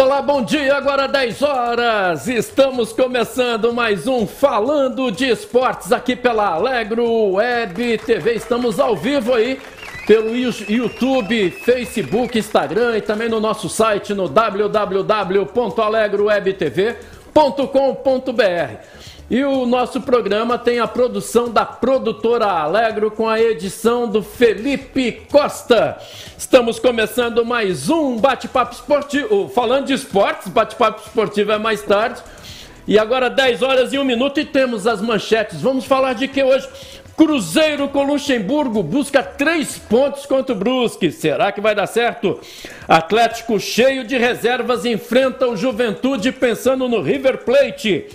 Olá, bom dia. Agora 10 horas. Estamos começando mais um Falando de Esportes aqui pela Alegro Web TV. Estamos ao vivo aí pelo YouTube, Facebook, Instagram e também no nosso site no www.alegrowebtv.com.br. E o nosso programa tem a produção da produtora Alegro com a edição do Felipe Costa. Estamos começando mais um bate-papo esportivo, falando de esportes, bate-papo esportivo é mais tarde. E agora 10 horas e 1 minuto e temos as manchetes. Vamos falar de que hoje? Cruzeiro com Luxemburgo busca três pontos contra o Brusque. Será que vai dar certo? Atlético cheio de reservas enfrenta o Juventude pensando no River Plate.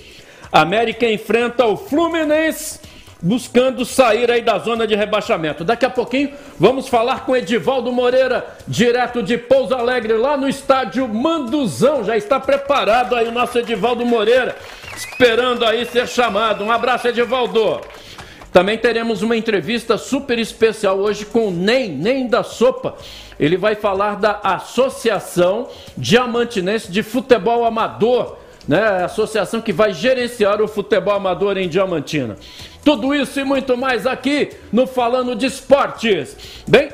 América enfrenta o Fluminense buscando sair aí da zona de rebaixamento. Daqui a pouquinho vamos falar com Edivaldo Moreira, direto de Pouso Alegre, lá no estádio Manduzão. Já está preparado aí o nosso Edivaldo Moreira, esperando aí ser chamado. Um abraço, Edivaldo. Também teremos uma entrevista super especial hoje com o Nem, Nem da Sopa. Ele vai falar da Associação Diamantinense de Futebol Amador né? A associação que vai gerenciar o futebol amador em Diamantina. Tudo isso e muito mais aqui no Falando de Esportes. Bem,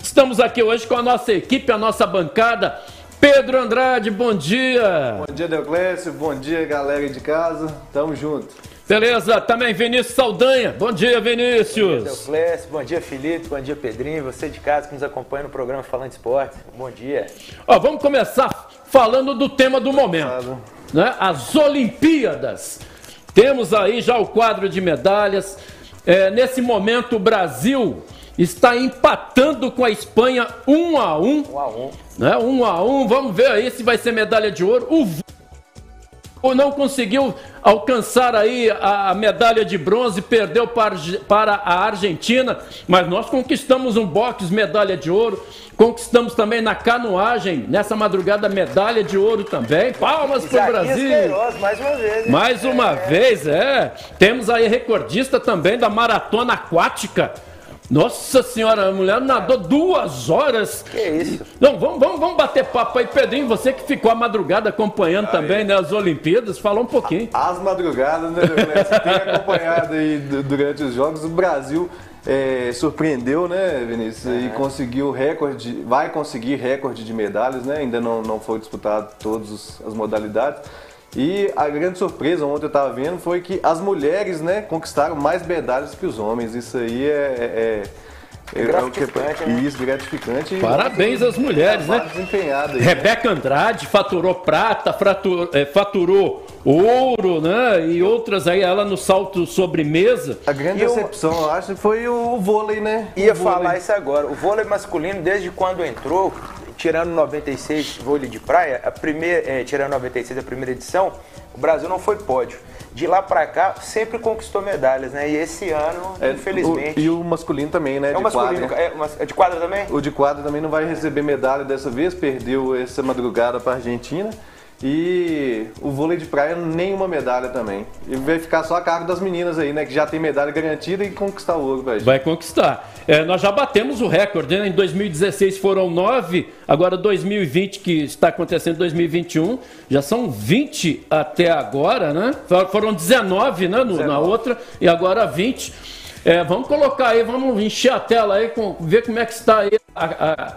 estamos aqui hoje com a nossa equipe, a nossa bancada. Pedro Andrade, bom dia. Bom dia, Deoclésio. Bom dia, galera de casa. Tamo junto. Beleza, também Vinícius Saldanha. Bom dia, Vinícius. Bom dia, Deoclésio. Bom dia, Felipe. Bom dia, Pedrinho. Você de casa que nos acompanha no programa Falando de Esporte. Bom dia. Ó, vamos começar falando do tema do momento né? as Olimpíadas. Temos aí já o quadro de medalhas. É, nesse momento, o Brasil está empatando com a Espanha um a um. Um a um. Né? Um a um. Vamos ver aí se vai ser medalha de ouro. O ou não conseguiu alcançar aí a medalha de bronze, perdeu para, a Argentina, mas nós conquistamos um boxe medalha de ouro, conquistamos também na canoagem, nessa madrugada, medalha de ouro também. Palmas para o Brasil! Queiroz, mais uma vez. Hein? Mais uma é. vez, é. Temos aí recordista também da maratona aquática. Nossa senhora, a mulher nadou duas horas. Que isso? Não, vamos, vamos, vamos bater papo aí, Pedrinho. Você que ficou a madrugada acompanhando aí. também né, as Olimpíadas, fala um pouquinho. As madrugadas, né, Você tem acompanhado aí durante os Jogos. O Brasil é, surpreendeu, né, Vinícius? É. E conseguiu recorde, vai conseguir recorde de medalhas, né? Ainda não, não foi disputado todas as modalidades. E a grande surpresa, ontem eu estava vendo, foi que as mulheres né, conquistaram mais medalhas que os homens. Isso aí é, é, é, é gratificante, né? Isso, gratificante. Parabéns às mulheres, né? Aí, Rebeca né? Andrade faturou prata, faturou, é, faturou ouro, né? E outras aí, ela no salto sobremesa. A grande e decepção, eu... eu acho, foi o vôlei, né? Ia vôlei. falar isso agora. O vôlei masculino, desde quando entrou, tirando 96 vôlei de praia, a primeira, é, tirando 96 a primeira edição, o Brasil não foi pódio. De lá para cá, sempre conquistou medalhas, né? E esse ano, é, infelizmente. O, e o masculino também, né? É o masculino, quadra. É, é de quadra também? O de quadra também não vai receber medalha dessa vez, perdeu essa madrugada para Argentina. E o vôlei de praia, nenhuma medalha também. E vai ficar só a cargo das meninas aí, né? Que já tem medalha garantida e conquistar o ouro, velho. Vai conquistar. É, nós já batemos o recorde, né? Em 2016 foram nove, agora 2020, que está acontecendo em 2021, já são 20 até agora, né? Foram 19, né? No, 19. Na outra, e agora 20. É, vamos colocar aí, vamos encher a tela aí, com, ver como é que está aí a, a,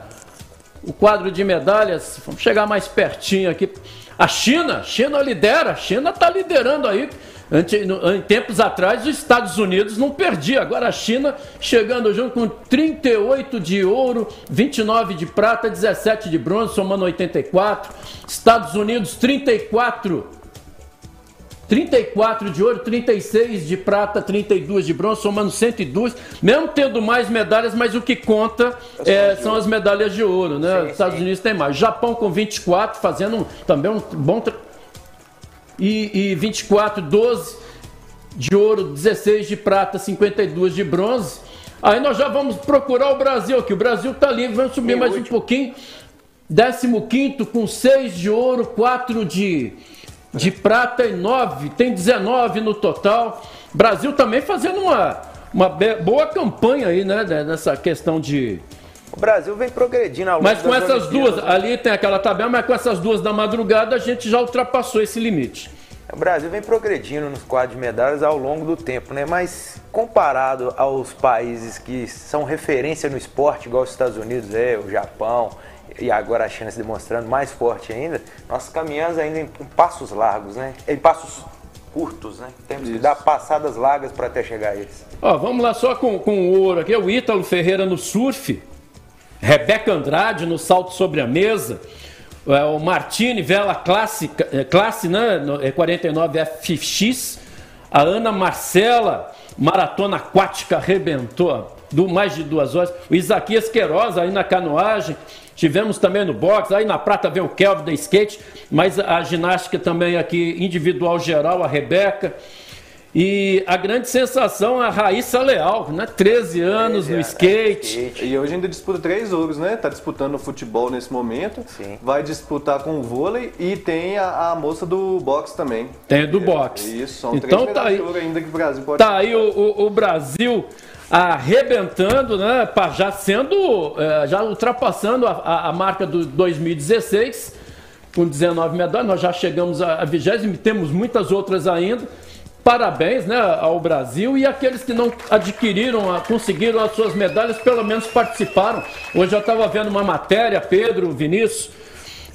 o quadro de medalhas. Vamos chegar mais pertinho aqui. A China, China lidera, a China está liderando aí. Em tempos atrás, os Estados Unidos não perdia. Agora a China chegando junto com 38 de ouro, 29 de prata, 17 de bronze, somando 84. Estados Unidos, 34 34 de ouro, 36 de prata, 32 de bronze, somando 102. Mesmo tendo mais medalhas, mas o que conta é, são as medalhas de ouro, né? Sim, Estados sim. Unidos tem mais. Japão com 24, fazendo também um bom. E, e 24, 12 de ouro, 16 de prata, 52 de bronze. Aí nós já vamos procurar o Brasil aqui. O Brasil está livre, vamos subir mais último. um pouquinho. 15 com 6 de ouro, 4 de de prata e 9, tem 19 no total. Brasil também fazendo uma, uma boa campanha aí, né, nessa questão de, O Brasil vem progredindo ao longo Mas com essas Olimpíadas, duas, né? ali tem aquela tabela, mas com essas duas da madrugada a gente já ultrapassou esse limite. O Brasil vem progredindo nos quadros de medalhas ao longo do tempo, né? Mas comparado aos países que são referência no esporte, igual os Estados Unidos é, o Japão e agora a China se demonstrando mais forte ainda, nós caminhamos ainda em passos largos, né? Em passos curtos, né? Temos que Isso. dar passadas largas para até chegar a eles. Ó, vamos lá só com, com o ouro aqui. O Ítalo Ferreira no surf. Rebeca Andrade no salto sobre a mesa. É, o Martini Vela Clássica, é, classe, né? no- é 49 FX. A Ana Marcela, maratona aquática, arrebentou do mais de duas horas. O Isaquias Queiroz aí na canoagem. Tivemos também no boxe. Aí na prata vem o Kelvin da skate. Mas a ginástica também aqui, individual geral, a Rebeca. E a grande sensação é a Raíssa Leal, né? 13 anos 13 no anos, skate. skate. E hoje ainda disputa três ouros, né? Tá disputando o futebol nesse momento. Sim. Vai disputar com o vôlei e tem a, a moça do boxe também. Tem do boxe. Isso, são Então três tá aí, ainda que o Brasil pode tá aí o, o- o Brasil arrebentando, né? Já sendo, eh, já ultrapassando a, a- marca do 2016 com 19 medalhas. Nós já chegamos a, a 20 e temos muitas outras ainda. Parabéns né, ao Brasil e aqueles que não adquiriram, conseguiram as suas medalhas, pelo menos participaram. Hoje eu estava vendo uma matéria, Pedro, Vinícius,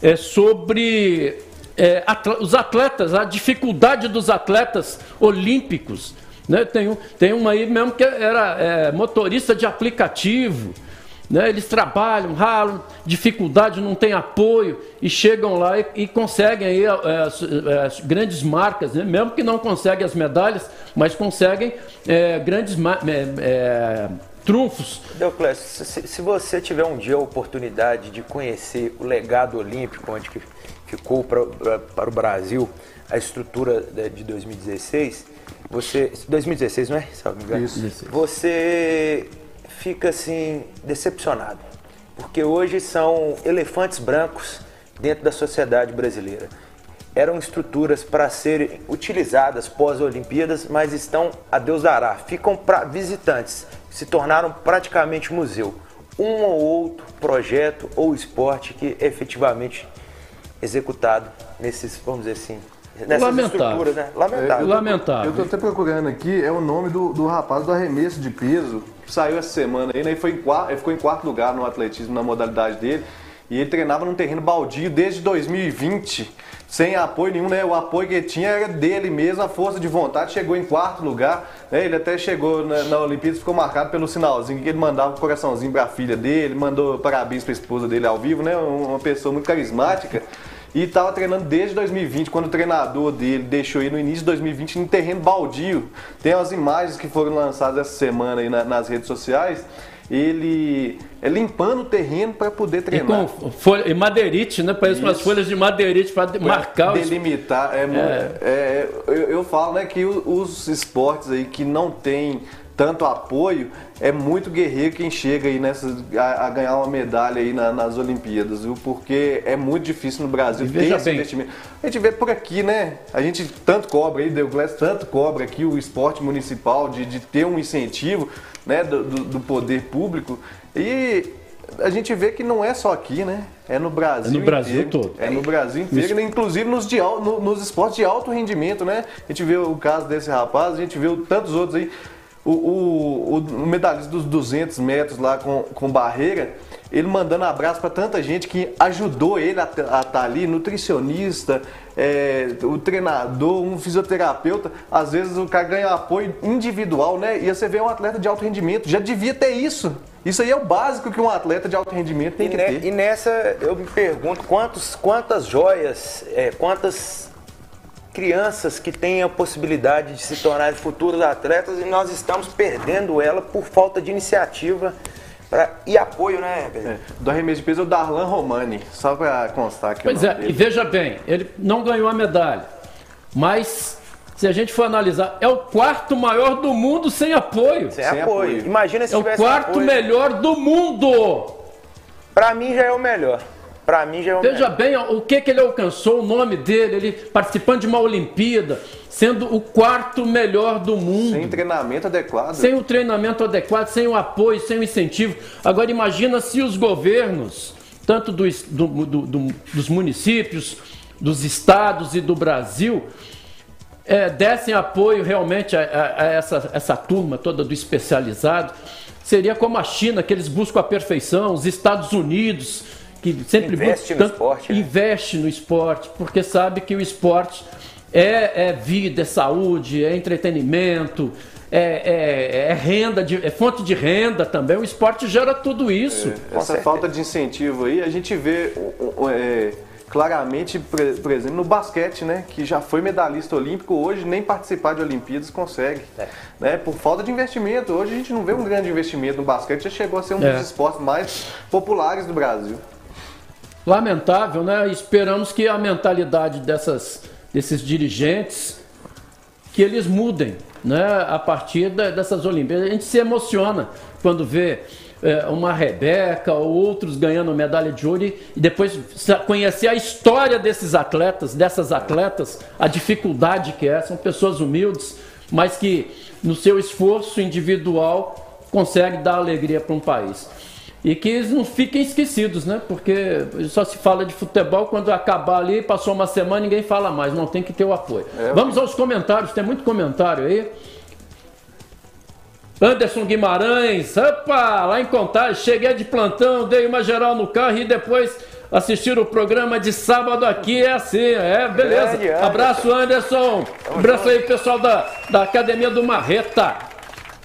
é, sobre é, os atletas, a dificuldade dos atletas olímpicos. Né? Tem, tem uma aí mesmo que era é, motorista de aplicativo. Né? Eles trabalham, ralam, dificuldade, não tem apoio e chegam lá e, e conseguem aí, é, su- é, grandes marcas, né? mesmo que não conseguem as medalhas, mas conseguem é, grandes é, é, trunfos. Deoclésio, se, se você tiver um dia a oportunidade de conhecer o legado olímpico, onde que ficou para o Brasil a estrutura da- de 2016, você. 2016, não é? Engano. Isso. Você fica assim, decepcionado. Porque hoje são elefantes brancos dentro da sociedade brasileira. Eram estruturas para serem utilizadas pós-Olimpíadas, mas estão a Deus dará. Ficam para visitantes, se tornaram praticamente museu. Um ou outro projeto ou esporte que é efetivamente executado nesses, vamos dizer assim, nessas Lamentável. estruturas, né? Lamentável. Lamentável. Eu tô até procurando aqui, é o nome do, do rapaz do arremesso de peso. Saiu essa semana aí, né? Ele, foi em quarto, ele ficou em quarto lugar no atletismo, na modalidade dele. E ele treinava num terreno baldio desde 2020, sem apoio nenhum, né? O apoio que ele tinha era dele mesmo, a força de vontade. Chegou em quarto lugar, né? Ele até chegou na, na Olimpíada, ficou marcado pelo sinalzinho que ele mandava um coraçãozinho pra filha dele, mandou parabéns pra esposa dele ao vivo, né? Uma pessoa muito carismática. E estava treinando desde 2020, quando o treinador dele deixou ele no início de 2020 em terreno baldio. Tem as imagens que foram lançadas essa semana aí na- nas redes sociais. Ele é limpando o terreno para poder E treinar. com folha, e madeirite, né? Parece umas folhas de madeirite para marcar os delimitar. É, mu- é, eu, eu falo né, que os esportes aí que não tem tanto apoio, é muito guerreiro quem chega aí nessas, a, a ganhar uma medalha aí na- nas Olimpíadas, viu? Porque é muito difícil no Brasil ter esse bem. investimento. A gente vê por aqui, né? A gente tanto cobra aí, Douglas, tanto cobra aqui o esporte municipal de, de ter um incentivo né, do, do- poder público. E a gente vê que não é só aqui, né? É no Brasil. É no Brasil inteiro. todo. É no Brasil inteiro, inclusive nos, de no- nos esportes de alto rendimento, né? A gente vê o caso desse rapaz, a gente vê tantos outros aí. O, o- o medalhista dos 200 metros lá com, com barreira, ele mandando abraço para tanta gente que ajudou ele a estar ali, nutricionista, é, o treinador, um fisioterapeuta. Às vezes o cara ganha apoio individual, né? E você vê um atleta de alto rendimento, já devia ter isso. Isso aí é o básico que um atleta de alto rendimento tem E, que ne- ter. e nessa eu me pergunto quantos, quantas joias, é, quantas crianças que têm a possibilidade de se tornarem futuros atletas e nós estamos perdendo ela por falta de iniciativa pra, e apoio, né, Pedro? É, do arremesso de peso é o Darlan Romani, só para constar aqui. o Pois é, dele. e veja bem, ele não ganhou a medalha, mas se a gente for analisar, é o quarto maior do mundo sem apoio. Sem, Sem apoio. apoio. Imagina se É o tivesse quarto apoio. melhor do mundo. Pra mim já é o melhor. Para mim já é. Veja bem o que, que ele alcançou, o nome dele, ele participando de uma Olimpíada, sendo o quarto melhor do mundo. Sem treinamento adequado. Sem o treinamento adequado, sem o apoio, sem o incentivo. Agora imagina se os governos, tanto dos, do, do, do, dos municípios, dos estados e do Brasil, é, dessem apoio realmente a, a, a, essa, essa turma toda do especializado, seria como a China, que eles buscam a perfeição, os Estados Unidos, que sempre investe no esporte, né? investe no esporte, porque sabe que o esporte é, é vida, é saúde, é entretenimento, é, é, é, renda, de, é fonte de renda também. O esporte gera tudo isso. É, essa falta de incentivo aí, a gente vê é, claramente, por exemplo, no basquete, né, que já foi medalhista olímpico, hoje nem participar de Olimpíadas consegue, é. né, por falta de investimento. Hoje a gente não vê um grande investimento no basquete, já chegou a ser um é. dos esportes mais populares do Brasil. Lamentável, né? Esperamos que a mentalidade dessas, desses dirigentes que eles mudem, né? A partir dessas Olimpíadas, a gente se emociona quando vê é, uma Rebeca ou outros ganhando medalha de ouro e depois conhecer a história desses atletas, dessas atletas, a dificuldade que é. São pessoas humildes, mas que no seu esforço individual conseguem dar alegria para um país. E que eles não fiquem esquecidos, né? Porque só se fala de futebol quando acabar ali, passou uma semana, ninguém fala mais, não tem que ter o apoio. É, Vamos aos comentários, tem muito comentário aí. Anderson Guimarães, opa, lá em Contagem, cheguei de plantão, dei uma geral no carro e depois assistir o programa de sábado aqui é assim, é, beleza. Abraço, Anderson. Abraço aí, pessoal da, da Academia do Marreta.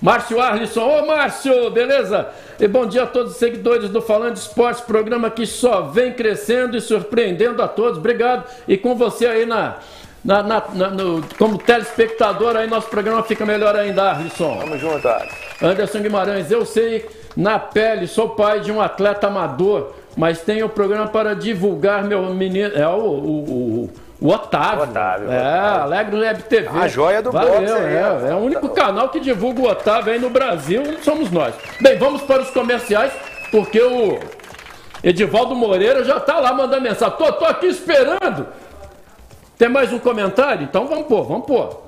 Márcio Arlisson, ô Márcio, beleza? E bom dia a todos os seguidores do Falando de Esportes, programa que só vem crescendo e surpreendendo a todos. Obrigado. E com você aí na, na, na, na no, como telespectador, aí nosso programa fica melhor ainda, Arlisson. Tamo junto, Anderson Guimarães, eu sei na pele, sou pai de um atleta amador, mas tenho o programa para divulgar meu menino. É o, o, o o Otávio. Otávio. É, Otávio. Alegre Web TV. A joia do Valeu, boxe aí, é, é o único canal que divulga o Otávio aí no Brasil, somos nós. Bem, vamos para os comerciais, porque o Edivaldo Moreira já está lá mandando mensagem. Tô, tô aqui esperando. Tem mais um comentário? Então vamos pôr, vamos pôr.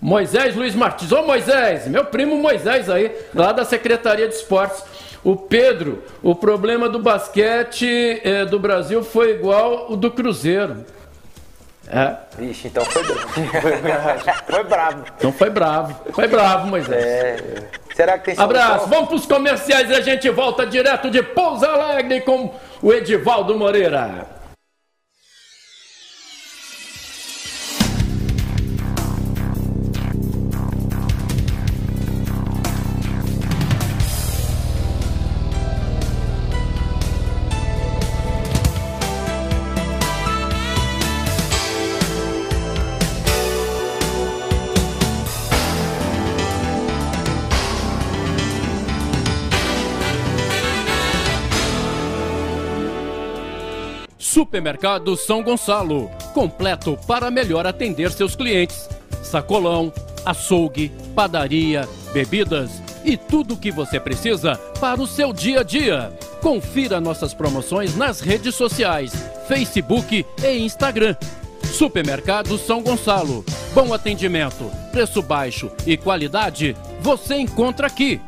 Moisés Luiz Martins. Ô Moisés, meu primo Moisés aí, lá da Secretaria de Esportes. O Pedro, o problema do basquete eh, do Brasil foi igual o do Cruzeiro. É. Vixe, então foi, foi bravo. Então foi bravo. Foi bravo, Moisés. É. Será que tem Abraço. Vamos para os comerciais e a gente volta direto de Pouso Alegre com o Edivaldo Moreira. Supermercado São Gonçalo, completo para melhor atender seus clientes. Sacolão, açougue, padaria, bebidas e tudo o que você precisa para o seu dia a dia. Confira nossas promoções nas redes sociais, Facebook e Instagram. Supermercado São Gonçalo. Bom atendimento, preço baixo e qualidade você encontra aqui.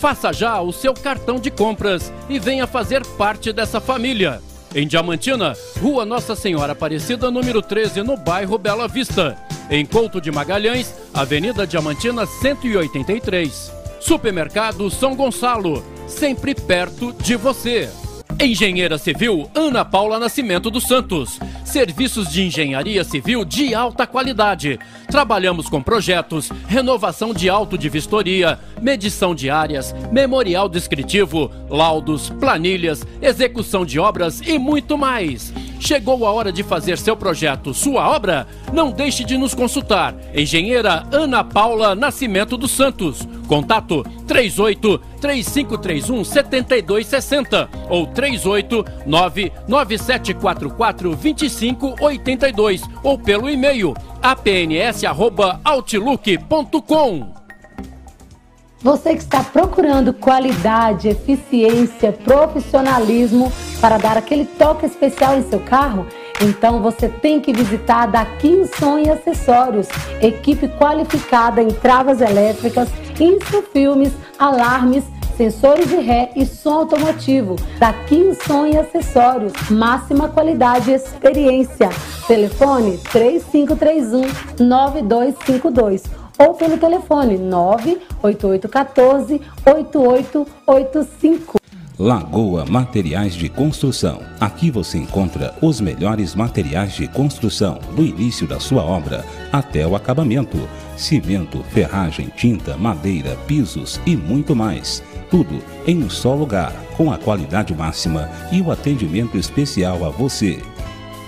Faça já o seu cartão de compras e venha fazer parte dessa família. Em Diamantina, Rua Nossa Senhora Aparecida, número 13, no bairro Bela Vista. Em Couto de Magalhães, Avenida Diamantina 183. Supermercado São Gonçalo, sempre perto de você. Engenheira Civil Ana Paula Nascimento dos Santos. Serviços de engenharia civil de alta qualidade. Trabalhamos com projetos, renovação de auto de vistoria, medição de áreas, memorial descritivo, laudos, planilhas, execução de obras e muito mais. Chegou a hora de fazer seu projeto, sua obra? Não deixe de nos consultar. Engenheira Ana Paula Nascimento dos Santos. Contato 38 3531 7260 ou 38 99744 2582 ou pelo e-mail apns@outlook.com. Você que está procurando qualidade, eficiência, profissionalismo para dar aquele toque especial em seu carro, então você tem que visitar a Daqui Som e Acessórios, equipe qualificada em travas elétricas, infofilmes, alarmes, sensores de ré e som automotivo. Daqui Som e Acessórios, máxima qualidade e experiência. Telefone 3531 9252 ou pelo telefone 98814 8885. Lagoa Materiais de Construção. Aqui você encontra os melhores materiais de construção, do início da sua obra até o acabamento: cimento, ferragem, tinta, madeira, pisos e muito mais. Tudo em um só lugar, com a qualidade máxima e o atendimento especial a você.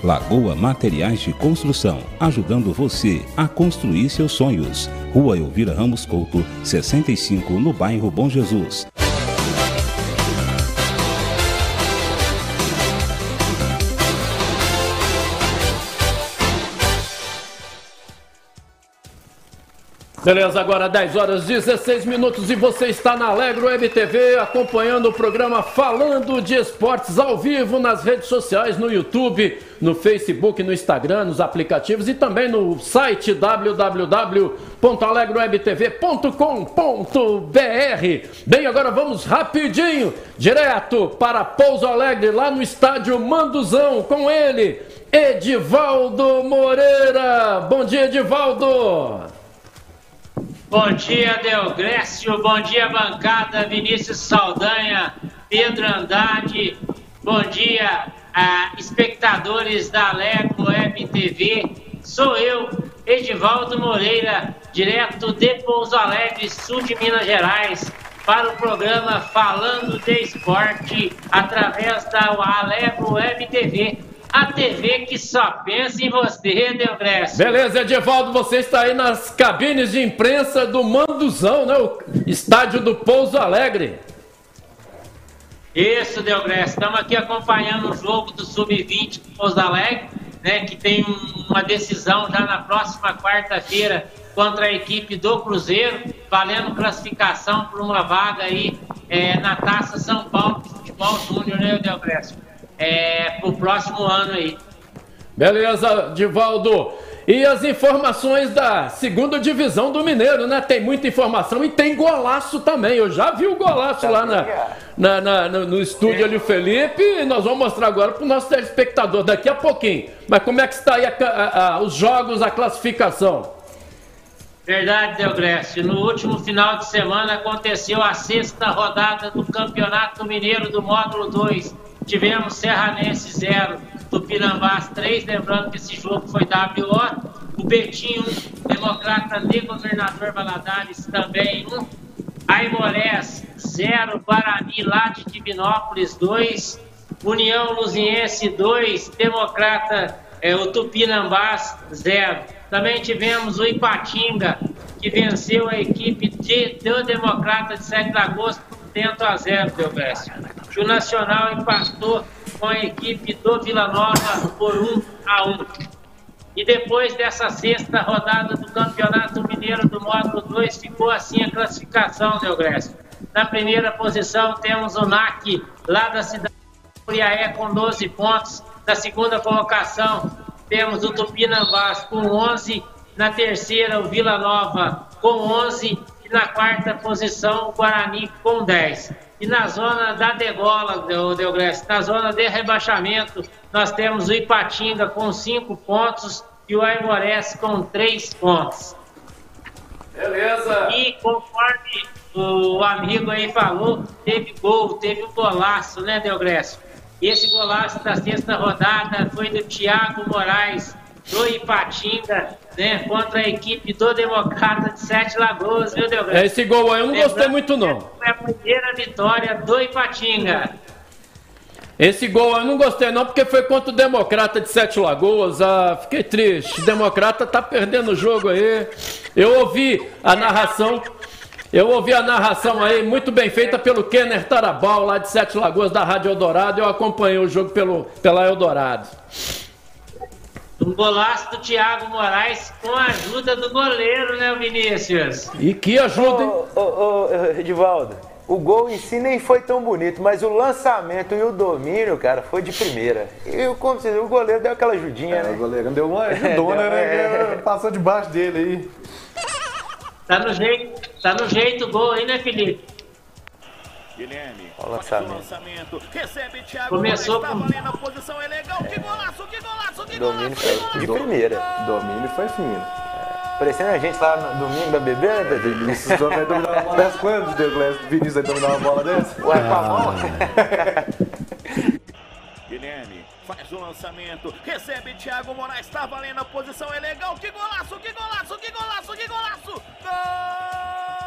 Lagoa Materiais de Construção, ajudando você a construir seus sonhos. Rua Elvira Ramos Couto, 65, no bairro Bom Jesus. Beleza, agora 10 horas 16 minutos e você está na Alegro Web TV acompanhando o programa Falando de Esportes ao vivo nas redes sociais, no YouTube, no Facebook, no Instagram, nos aplicativos e também no site www.alegrowebtv.com.br. Bem, agora vamos rapidinho, direto para Pouso Alegre, lá no estádio Manduzão, com ele, Edivaldo Moreira. Bom dia, Edivaldo. Bom dia, Delgrécio. Bom dia, bancada. Vinícius Saldanha, Pedro Andrade. Bom dia, espectadores da Lego Web TV. Sou eu, Edivaldo Moreira, direto de Pouso Alegre, sul de Minas Gerais, para o programa Falando de Esporte, através da Alego Web TV a TV que só pensa em você, Delgrécio. Beleza, Edivaldo, você está aí nas cabines de imprensa do Manduzão, né? O estádio do Pouso Alegre. Isso, Delgrécio. Estamos aqui acompanhando o jogo do Sub-20 do Pouso Alegre, né? Que tem uma decisão já na próxima quarta-feira contra a equipe do Cruzeiro, valendo classificação por uma vaga aí é, na Taça São Paulo de Futebol Júnior, né, Delgrécio? É, pro próximo ano aí. Beleza, Divaldo. E as informações da segunda divisão do Mineiro, né? Tem muita informação e tem golaço também. Eu já vi o golaço lá na, na, na no, no, estúdio ali, o Felipe. E nós vamos mostrar agora para o nosso telespectador daqui a pouquinho. Mas como é que está aí a, a, a, os jogos, a classificação? Verdade, Delgrécio. No último final de semana aconteceu a sexta rodada do Campeonato Mineiro do Módulo 2 Tivemos Serranense 0, Tupinambás 3, lembrando que esse jogo foi WO. O Betinho, Democrata de Governador Valadares também 1. Aimorés 0, Guarani lá de Divinópolis 2. União Luziense 2, Democrata, é, o Tupinambás 0. Também tivemos o Ipatinga, que venceu a equipe de, do Democrata de 7 de agosto por 100 a 0, Delgrécio que o Nacional empatou com a equipe do Vila Nova por 1 a 1. E depois dessa sexta rodada do Campeonato Mineiro do Módulo 2, ficou assim a classificação, Delgrécio. Na primeira posição temos o NAC, lá da cidade de Curiaé, com 12 pontos. Na segunda colocação temos o Tupinambás com 11. Na terceira, o Vila Nova com 11. E na quarta posição, o Guarani com 10. E na zona da degola, Deogrécio, na zona de rebaixamento, nós temos o Ipatinga com 5 pontos e o Aimorés com 3 pontos. Beleza. E conforme o amigo aí falou, teve gol, teve um golaço, né, Deogrécio? Esse golaço da sexta rodada foi do Thiago Moraes, do Ipatinga, né, contra a equipe do Democrata de Sete Lagoas, viu, Delgado? Esse gol aí eu não Lembrando gostei muito, não. Foi a primeira vitória do Ipatinga. Esse gol eu não gostei não, porque foi contra o Democrata de Sete Lagoas. Ah, fiquei triste. O Democrata tá perdendo o jogo aí. Eu ouvi a narração. Eu ouvi a narração aí, muito bem feita pelo Kenner Tarabal, lá de Sete Lagoas, da Rádio Eldorado. Eu acompanhei o jogo pelo, pela Eldorado. Um golaço do Thiago Moraes com a ajuda do goleiro, né, Vinícius? E que ajuda, hein? Ô, ô, ô, Edivaldo, o gol em si nem foi tão bonito, mas o lançamento e o domínio, cara, foi de primeira. E como você o goleiro deu aquela ajudinha, É, né? o goleiro deu uma ajudona, É, né? é. Passou debaixo dele aí. Tá no jeito, tá no jeito o gol aí, né, Felipe? Guilherme. Ó o faz o lançamento. lançamento. Recebe Thiago. Começou Moraes, com- tá valendo a posição, é legal. Que golaço, que golaço, que Domínio golaço. que foi golaço. de primeira. Domínio foi fino. Parecendo a gente lá no domingo da bebê, né, Pedro? Vinícius vai dominar uma bola dessa. Quando Douglas Vinícius vai dominar uma bola dessa? Ué, com a mão. Guilherme faz o lançamento. Recebe Thiago Moraes, tá valendo a posição, é legal. Que golaço, que golaço, que golaço, que golaço. Golaço!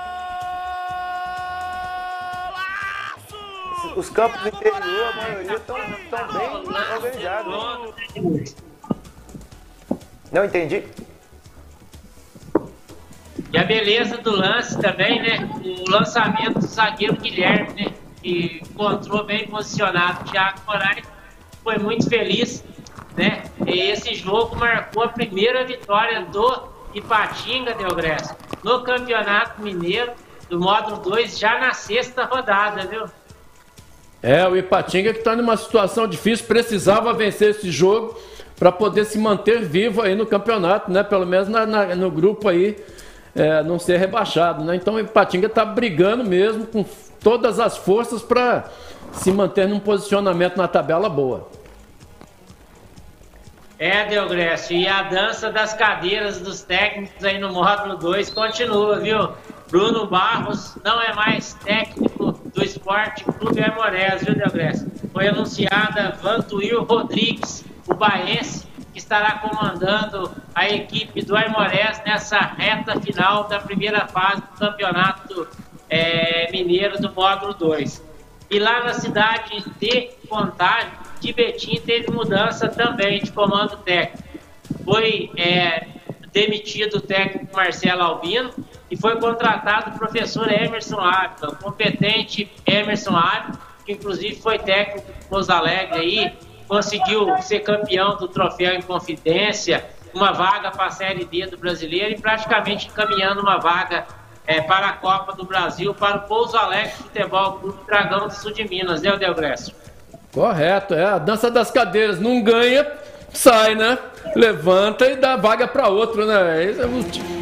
Os campos do interior, a maioria estão bem organizados. Não entendi. E a beleza do lance também, né? O lançamento do zagueiro Guilherme, né? Que encontrou bem posicionado o Thiago Moraes. Foi muito feliz, né? E esse jogo marcou a primeira vitória do Ipatinga, Deogresso, no Campeonato Mineiro, do módulo 2, já na sexta rodada, viu? É, o Ipatinga que está numa situação difícil, precisava vencer esse jogo para poder se manter vivo aí no campeonato, né? Pelo menos na- na- no grupo aí, é, não ser rebaixado, né? Então o Ipatinga está brigando mesmo com todas as forças para se manter num posicionamento na tabela boa. É, Deogrécio, e a dança das cadeiras dos técnicos aí no módulo 2 continua, viu? Bruno Barros não é mais técnico do Esporte Clube Aimorés, viu, Deogrécio? Foi anunciada Vantuil Rodrigues, o baense, que estará comandando a equipe do Aimorés nessa reta final da primeira fase do Campeonato eh, Mineiro do módulo 2. E lá na cidade de Contagem, de Betim, teve mudança também de comando técnico. Foi é, demitido o técnico Marcelo Albino e foi contratado o professor Emerson Ávila, o competente Emerson Ávila, que inclusive foi técnico do Pouso Alegre aí, conseguiu ser campeão do troféu em confidência, uma vaga para a Série D do brasileiro e praticamente encaminhando uma vaga é, para a Copa do Brasil, para o Pouso Alegre Futebol Clube Dragão do Sul de Minas, né, Delgresso? Correto, é a dança das cadeiras. Não ganha, sai, né? Levanta e dá vaga para outro, né?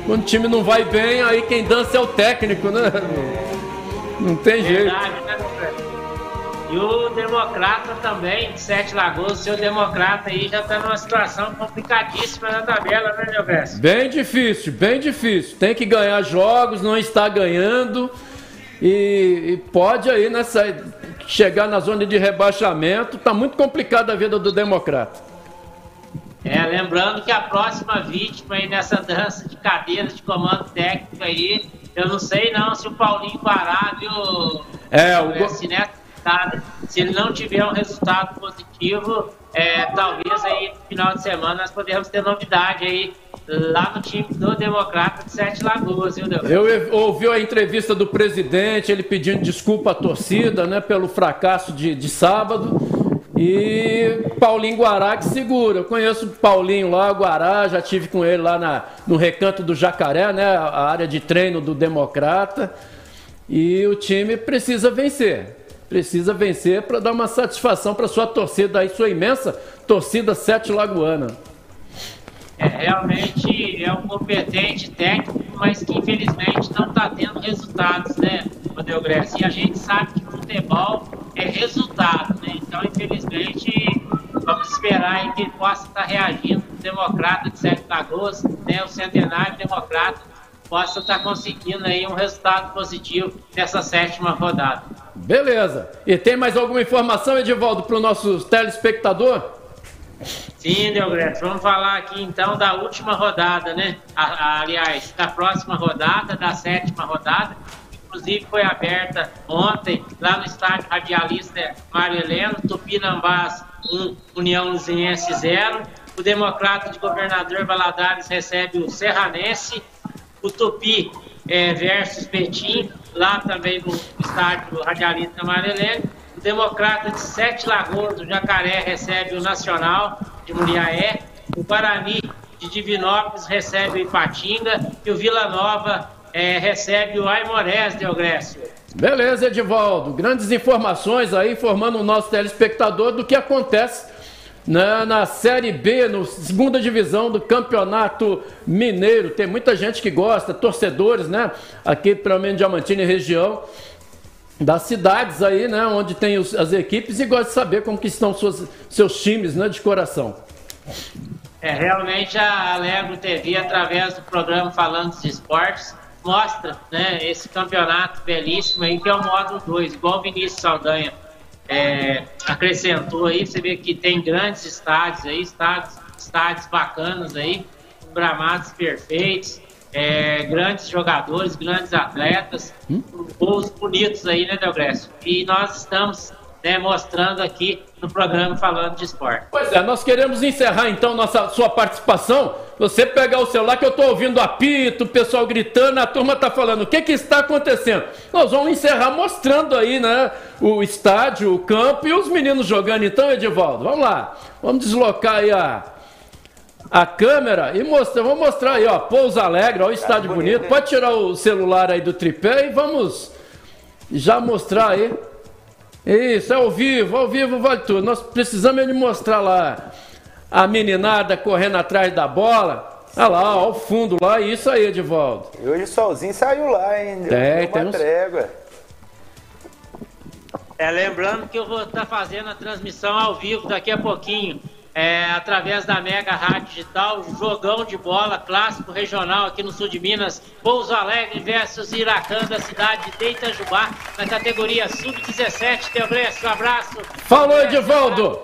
Quando o time não vai bem, aí quem dança é o técnico, né? Não tem jeito. Verdade, né, Delgresso? E o Democrata também, de Sete Lagoas, o seu Democrata aí já está numa situação complicadíssima na tabela, né, Delgresso? Bem difícil, bem difícil. Tem que ganhar jogos, não está ganhando. E, e pode aí nessa chegar na zona de rebaixamento. Tá muito complicada a vida do Democrata. É, lembrando que a próxima vítima aí nessa dança de cadeiras de comando técnico aí, eu não sei não se o Paulinho Pará, viu? É, o go- se, nessa rodada, se ele não tiver um resultado positivo, é, talvez aí no final de semana nós podemos ter novidade aí lá no time do Democrata de Sete Lagoas, viu, Deus? Eu ouvi a entrevista do presidente, ele pedindo desculpa à torcida, né, pelo fracasso de, de sábado. E Paulinho Guará que segura. Eu conheço o Paulinho lá, Guará, já tive com ele lá na, no recanto do Jacaré, né, a área de treino do Democrata. E o time precisa vencer. Precisa vencer para dar uma satisfação para sua torcida aí, sua imensa torcida Sete Lagoana. É, realmente é um competente técnico, mas que infelizmente não está tendo resultados, né, Rodrigo? E a gente sabe que futebol é resultado, né? Então, infelizmente, vamos esperar que ele possa estar reagindo, o democrata de Sete Lagoas, né, o centenário democrata, possa estar conseguindo aí um resultado positivo nessa sétima rodada. Beleza. E tem mais alguma informação, Edivaldo, para o nosso telespectador? Sim, Deogreto, vamos falar aqui então da última rodada, né? A- a- aliás, da próxima rodada, da sétima rodada, inclusive foi aberta ontem lá no estádio radialista Mário Heleno, Tupinambás 1, União Luziense 0. O Democrata de Governador Valadares recebe o Serranense, o Tupi eh, versus Betim, lá também no estádio radialista Mário Heleno. Democrata de Sete Lagoas do Jacaré recebe o Nacional de Muriaé. O Guarani de Divinópolis recebe o Ipatinga e o Vila Nova é, recebe o Aimorés, Deogrécio. Beleza, Edivaldo. Grandes informações aí, informando o nosso telespectador do que acontece na, na Série B, na segunda divisão do Campeonato Mineiro. Tem muita gente que gosta, torcedores, né? Aqui, pelo menos Diamantino e região, das cidades aí, né? Onde tem os, as equipes e gosta de saber como que estão suas, seus times, né? De coração. É, realmente a Alegro TV, através do programa Falando dos Esportes, mostra né, esse campeonato belíssimo aí, que é o modo 2, igual o Vinícius Saldanha é, acrescentou aí, você vê que tem grandes estádios aí, estádios, estádios bacanas aí, gramados perfeitos, é, grandes jogadores, grandes atletas, hum? gols bonitos aí, né, Delgrécio? E nós estamos né, mostrando aqui no programa falando de esporte. Pois é, nós queremos encerrar então nossa sua participação. Você pegar o celular que eu estou ouvindo apito, o pessoal gritando, a turma está falando o que, que está acontecendo. Nós vamos encerrar mostrando aí, né, o estádio, o campo e os meninos jogando. Então, Edivaldo, vamos lá, vamos deslocar aí a a câmera e mostrar, vamos mostrar aí, ó, Pouso Alegre, ó, o estádio bonito. bonito. Pode tirar o celular aí do tripé e vamos já mostrar aí isso, é ao vivo, ao vivo vale tudo. Nós precisamos de mostrar lá a meninada correndo atrás da bola. Olha lá, ao fundo lá, isso aí, Edivaldo. E hoje o solzinho saiu lá, hein? Tem, tem uma trégua. É, lembrando que eu vou estar fazendo a transmissão ao vivo daqui a pouquinho é, através da Mega Rádio Digital, jogão de bola clássico regional aqui no sul de Minas, Pouso Alegre versus Iracã da cidade de Itajubá, na categoria Sub-17. Teobresso, um abraço. Falou, Edivaldo.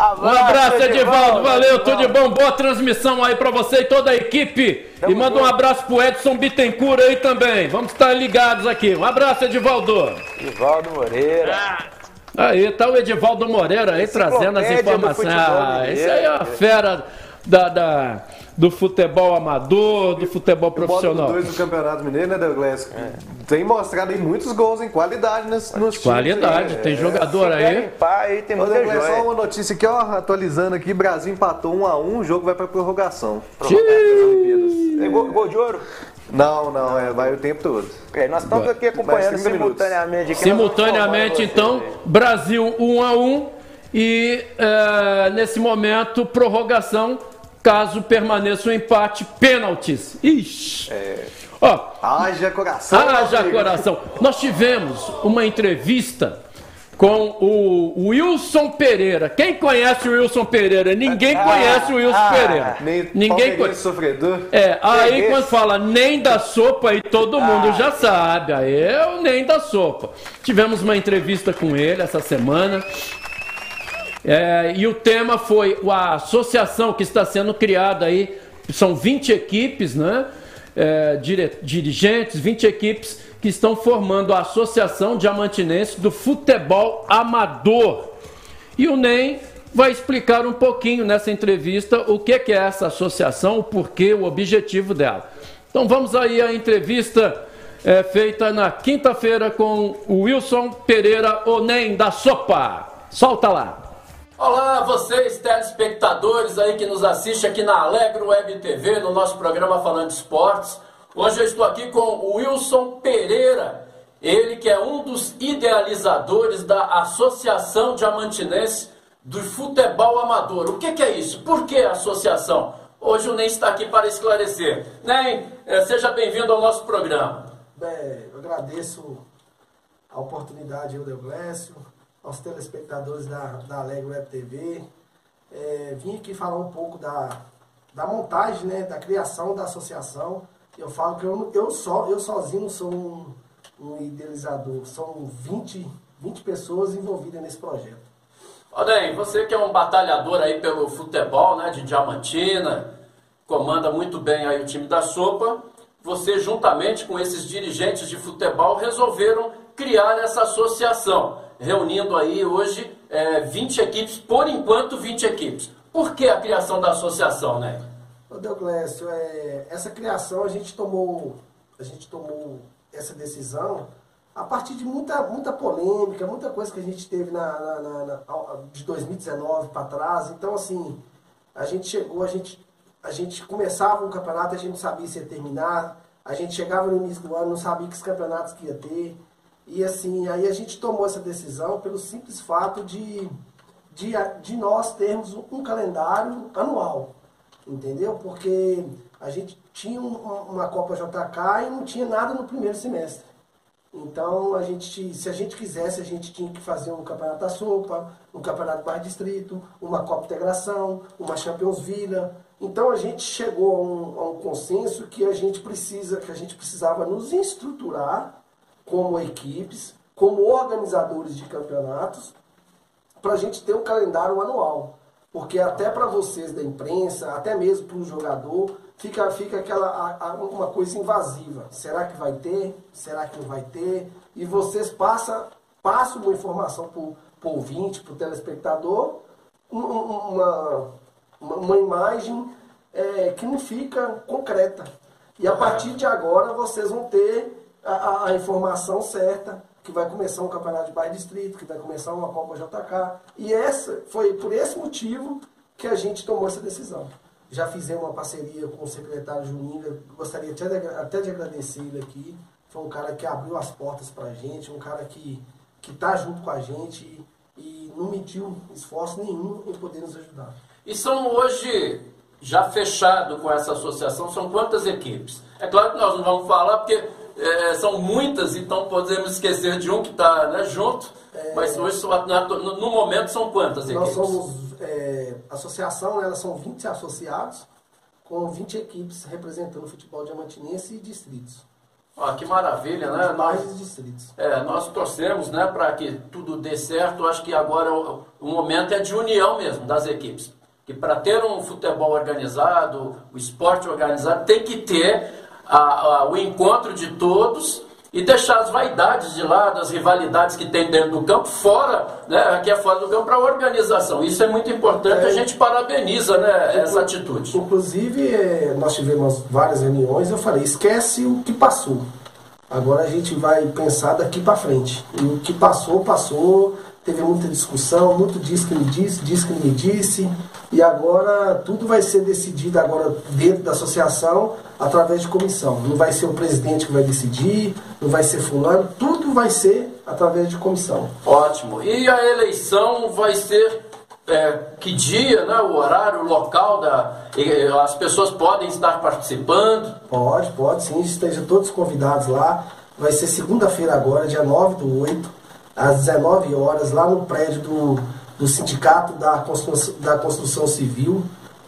Um abraço, Edivaldo. Valeu, tudo de bom. Boa transmissão aí para você e toda a equipe. Tamo e manda um abraço pro Edson Bittencourt aí também. Vamos estar ligados aqui. Um abraço, Edivaldo. Edivaldo Moreira. Ah. Aí tá o Edivaldo Moreira aí trazendo as informações. Ah, esse aí é a fera da, da, do futebol amador, do futebol profissional. O dois do Campeonato Mineiro, né, Douglas? É. Tem mostrado aí muitos gols em qualidade nos, nos Qualidade, times, tem é. jogador aí. Limpar, aí tem Ô, Douglas, só uma notícia aqui, ó, atualizando aqui, Brasil empatou 1 a 1 o jogo vai pra prorrogação. Prorrogação É gol, gol de ouro? Não, não, é, vai o tempo todo. É, nós estamos aqui acompanhando simultaneamente. Aqui simultaneamente, então, Brasil 1 a 1 e é, nesse momento, prorrogação, caso permaneça o um empate, pênaltis. Ixi! É. Ó, haja coração. Haja coração. Nós tivemos uma entrevista com o Wilson Pereira. Quem conhece o Wilson Pereira? Ninguém ah, conhece o Wilson ah, Pereira. Nem Ninguém conhece. sofredor. É, aí é quando fala nem da sopa, aí todo mundo ah, já sabe. Aí é o nem da sopa. Tivemos uma entrevista com ele essa semana. É, e o tema foi a associação que está sendo criada aí. São 20 equipes, né? É, dirigentes, 20 equipes que estão formando a Associação Diamantinense do Futebol Amador. E o NEM vai explicar um pouquinho nessa entrevista o que é essa associação, o porquê, o objetivo dela. Então vamos aí à entrevista é, feita na quinta-feira com o Wilson Pereira, o NEM da Sopa. Solta lá! Olá, vocês telespectadores aí que nos assistem aqui na Alegro Web TV, no nosso programa Falando de Esportes. Hoje eu estou aqui com o Wilson Pereira, ele que é um dos idealizadores da Associação Diamantinense do Futebol Amador. O que, que é isso? Por que associação? Hoje o NEM está aqui para esclarecer. NEM, eh, seja bem-vindo ao nosso programa. Bem, eu agradeço a oportunidade, eu, Deoglécio, aos telespectadores da, da Alegre Web TV. É, vim aqui falar um pouco da, da montagem, né, da criação da associação eu falo que eu, eu, só, eu sozinho sou um, um idealizador. São 20, 20 pessoas envolvidas nesse projeto. Odem, você que é um batalhador aí pelo futebol, né, de Diamantina, comanda muito bem aí o time da Sopa, você juntamente com esses dirigentes de futebol resolveram criar essa associação, reunindo aí hoje é, 20 equipes, por enquanto 20 equipes. Por que a criação da associação, né? Ô Deoclésio, é, essa criação a gente tomou, a gente tomou essa decisão a partir de muita, muita polêmica, muita coisa que a gente teve na, na, na, na de 2019 para trás. Então, assim, A gente chegou, a gente, a gente começava um campeonato, a gente não sabia se ia terminar. A gente chegava no início do ano, não sabia que os campeonatos que ia ter. E assim, aí a gente tomou essa decisão pelo simples fato de, de, de nós termos um calendário anual. Entendeu? Porque a gente tinha uma Copa JK e não tinha nada no primeiro semestre. Então, a gente, se a gente quisesse, a gente tinha que fazer um campeonato da sopa, um campeonato mais distrito, uma Copa Integração, uma Champions Vila. Então, a gente chegou a um, a um consenso que a gente precisa, que a gente precisava nos estruturar como equipes, como organizadores de campeonatos, para a gente ter um calendário anual. Porque até para vocês da imprensa, até mesmo para o jogador, fica, fica aquela a, a, uma coisa invasiva. Será que vai ter? Será que não vai ter? E vocês passam, passam uma informação para o ouvinte, para o telespectador, uma, uma, uma imagem é, que não fica concreta. E a partir de agora vocês vão ter a, a, informação certa, que vai começar um campeonato de bairro distrito, que vai começar uma Copa JK. E essa foi por esse motivo que a gente tomou essa decisão. Já fizemos uma parceria com o secretário Juninho, gostaria até de, até de agradecer ele aqui. Foi um cara que abriu as portas para a gente, um cara que está junto com a gente e, e não mediu esforço nenhum em poder nos ajudar. E são hoje, já fechado com essa associação, são quantas equipes? É claro que nós não vamos falar porque é, são muitas, então podemos esquecer de um que está né, junto, é, mas hoje, no, momento, são quantas equipes? Nós somos é, associação, né, elas são 20 associados, com 20 equipes representando o futebol diamantinense e distritos. Ah, que maravilha, né? Mais distritos. É, nós torcemos né, para que tudo dê certo. Acho que agora o, o momento é de união mesmo das equipes. Que para ter um futebol organizado, o esporte organizado, tem que ter a, a, o encontro de todos e deixar as vaidades de lado, as rivalidades que tem dentro do campo, fora, né, aqui é fora do campo, para a organização. Isso é muito importante, é, a gente parabeniza né, essa atitude. Inclusive, é, nós tivemos várias reuniões, eu falei, esquece o que passou. Agora a gente vai pensar daqui para frente. E o que passou, passou teve muita discussão, muito diz que me disse, diz que me disse, e agora tudo vai ser decidido agora dentro da associação através de comissão. Não vai ser o presidente que vai decidir, não vai ser fulano, tudo vai ser através de comissão. Ótimo. E a eleição vai ser é, que dia, né, o horário, o local da. As pessoas podem estar participando? Pode, pode sim, estejam todos convidados lá. Vai ser segunda-feira agora, dia 9 do 8 às 19 horas, lá no prédio do, do Sindicato da Construção, da Construção Civil,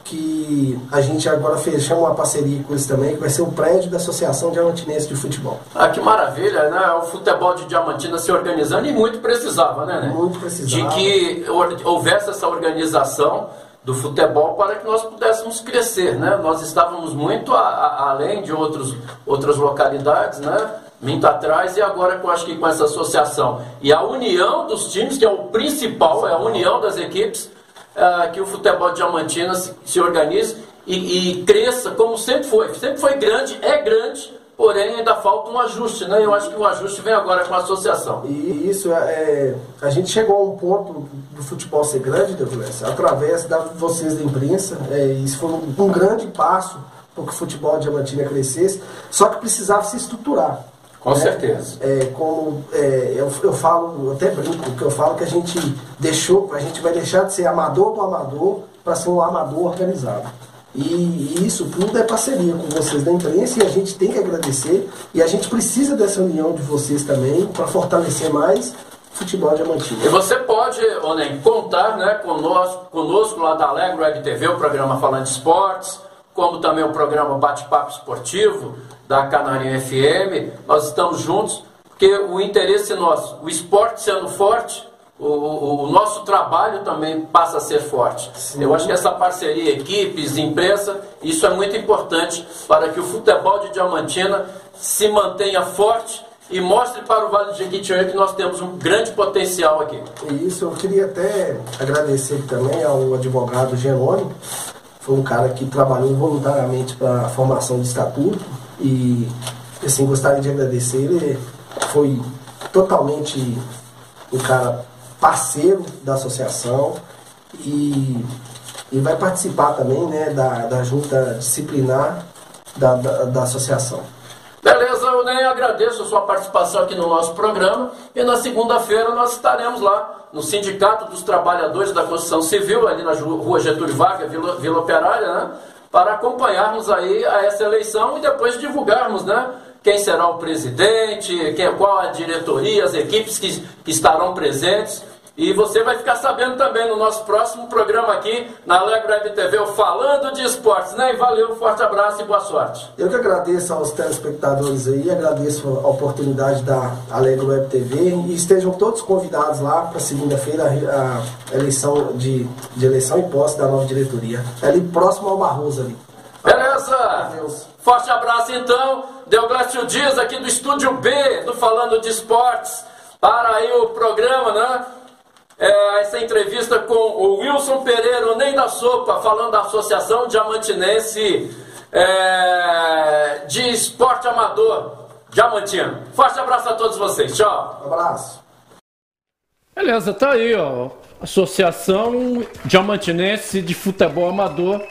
que a gente agora fechamos uma parceria com eles também, que vai ser o prédio da Associação Diamantinense de Futebol. Ah, que maravilha, né? O futebol de Diamantina se organizando e muito precisava, né? né? Muito precisava. De que houvesse essa organização do futebol para que nós pudéssemos crescer, né? Nós estávamos muito a, a, além de outros, outras localidades, né? Muito atrás e agora eu acho que com essa associação e a união dos times, que é o principal, é a união das equipes, uh, que o futebol de Diamantina se, se organize e, e, cresça como sempre foi. Sempre foi grande, é grande, porém ainda falta um ajuste, né? Eu acho que o ajuste vem agora com a associação. E isso, é, é a gente chegou a um ponto do futebol ser grande, Douglas, através da vocês da imprensa, é, isso foi um, um grande passo para que o futebol de Diamantina crescesse, só que precisava se estruturar. Com né? certeza. É, como é, eu, eu falo, eu até brinco, que eu falo que a gente deixou, a gente vai deixar de ser amador do amador para ser um amador organizado. E, e, isso tudo é parceria com vocês da imprensa e a gente tem que agradecer e a gente precisa dessa união de vocês também para fortalecer mais futebol diamantino. E você pode, Onem, contar né, conosco, conosco lá da Alegro Web TV, o programa Falando de Esportes, como também o programa Bate-Papo Esportivo, da Canarinho FM, nós estamos juntos, porque o interesse nosso, o esporte sendo forte, o, o, o nosso trabalho também passa a ser forte. Sim. Eu acho que essa parceria, equipes, imprensa, isso é muito importante para que o futebol de Diamantina se mantenha forte e mostre para o Vale de Jequitinhonha que nós temos um grande potencial aqui. Isso, eu queria até agradecer também ao advogado Jerônimo, foi um cara que trabalhou voluntariamente para a formação do estatuto, e assim, gostaria de agradecer. Ele foi totalmente um cara parceiro da associação e e vai participar também né, da, da junta disciplinar da, da, da associação. Beleza, eu nem agradeço a sua participação aqui no nosso programa. E na segunda-feira nós estaremos lá no Sindicato dos Trabalhadores da Construção Civil, ali na rua Getúlio Vargas, Vila, Vila Operária, né? Para acompanharmos aí a essa eleição e depois divulgarmos, né? Quem será o presidente, quem, qual a diretoria, as equipes que, que estarão presentes. E você vai ficar sabendo também no nosso próximo programa aqui na Alegro Web TV, Falando de Esportes, né? E valeu, forte abraço e boa sorte. Eu que agradeço aos telespectadores aí, agradeço a oportunidade da Alegro Web TV e estejam todos convidados lá para segunda-feira a eleição de, de eleição e posse da nova diretoria. É ali próximo ao Barroso ali. Beleza! Deus. Forte abraço então, Deoglácio Dias aqui do Estúdio B, do Falando de Esportes, para aí o programa, né? É, essa entrevista com o Wilson Pereira, o Nem da Sopa, falando da Associação Diamantinense é, de Esporte Amador Diamantino. Forte abraço a todos vocês. Tchau. Um abraço. Beleza, tá aí, ó. Associação Diamantinense de Futebol Amador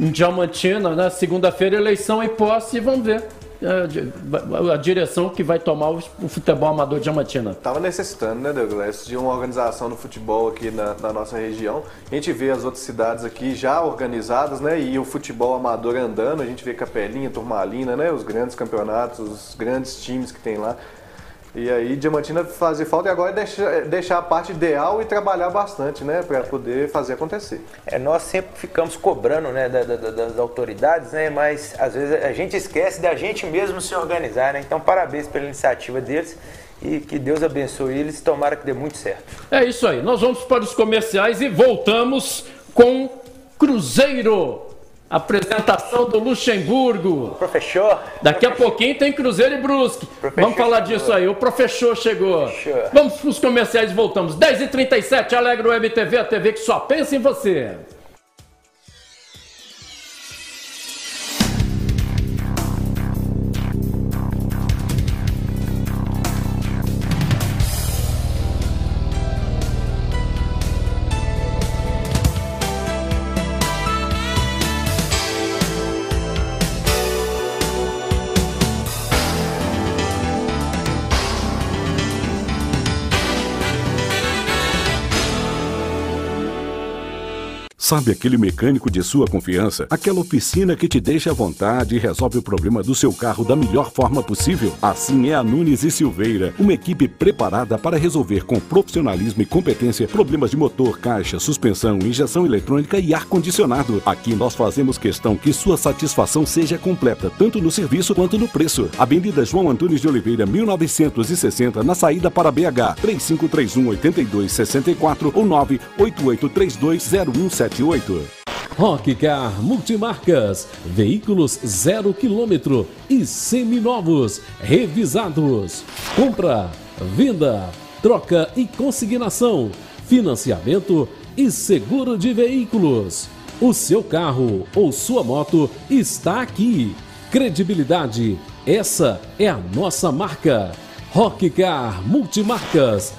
em Diamantina, né? Segunda-feira, eleição e posse, e vamos ver. É, a direção que vai tomar o futebol amador diamantina. Tava necessitando, né, Douglas, de uma organização no futebol aqui na, na, nossa região. A gente vê as outras cidades aqui já organizadas, né, e o futebol amador andando. A gente vê Capelinha, Turmalina, né, os grandes campeonatos, os grandes times que tem lá. E aí Diamantina fazer falta e agora é deixar, deixar a parte ideal e trabalhar bastante, né, para poder fazer acontecer. É, nós sempre ficamos cobrando, né, da, da, das autoridades, né, mas às vezes a gente esquece da gente mesmo se organizar, né. Então parabéns pela iniciativa deles e que Deus abençoe eles. Tomara que dê muito certo. É isso aí. Nós vamos para os comerciais e voltamos com Cruzeiro Apresentação do Luxemburgo. Professor. Daqui a pouquinho tem Cruzeiro e Brusque. Professor Vamos falar disso aí. O professor chegou. Professor. Vamos para os comerciais e voltamos. 10h37, Alegro Web TV, a TV que só pensa em você. Sabe aquele mecânico de sua confiança? Aquela oficina que te deixa à vontade e resolve o problema do seu carro da melhor forma possível? Assim é a Nunes e Silveira, uma equipe preparada para resolver com profissionalismo e competência problemas de motor, caixa, suspensão, injeção eletrônica e ar-condicionado. Aqui nós fazemos questão que sua satisfação seja completa, tanto no serviço quanto no preço. Avenida João Antunes de Oliveira, 1960, na saída para BH, 3531 8264 ou 988320170. 78. Rockcar Multimarcas, veículos zero quilômetro e seminovos, revisados. Compra, venda, troca e consignação, financiamento e seguro de veículos. O seu carro ou sua moto está aqui. Credibilidade, essa é a nossa marca. Rockcar Multimarcas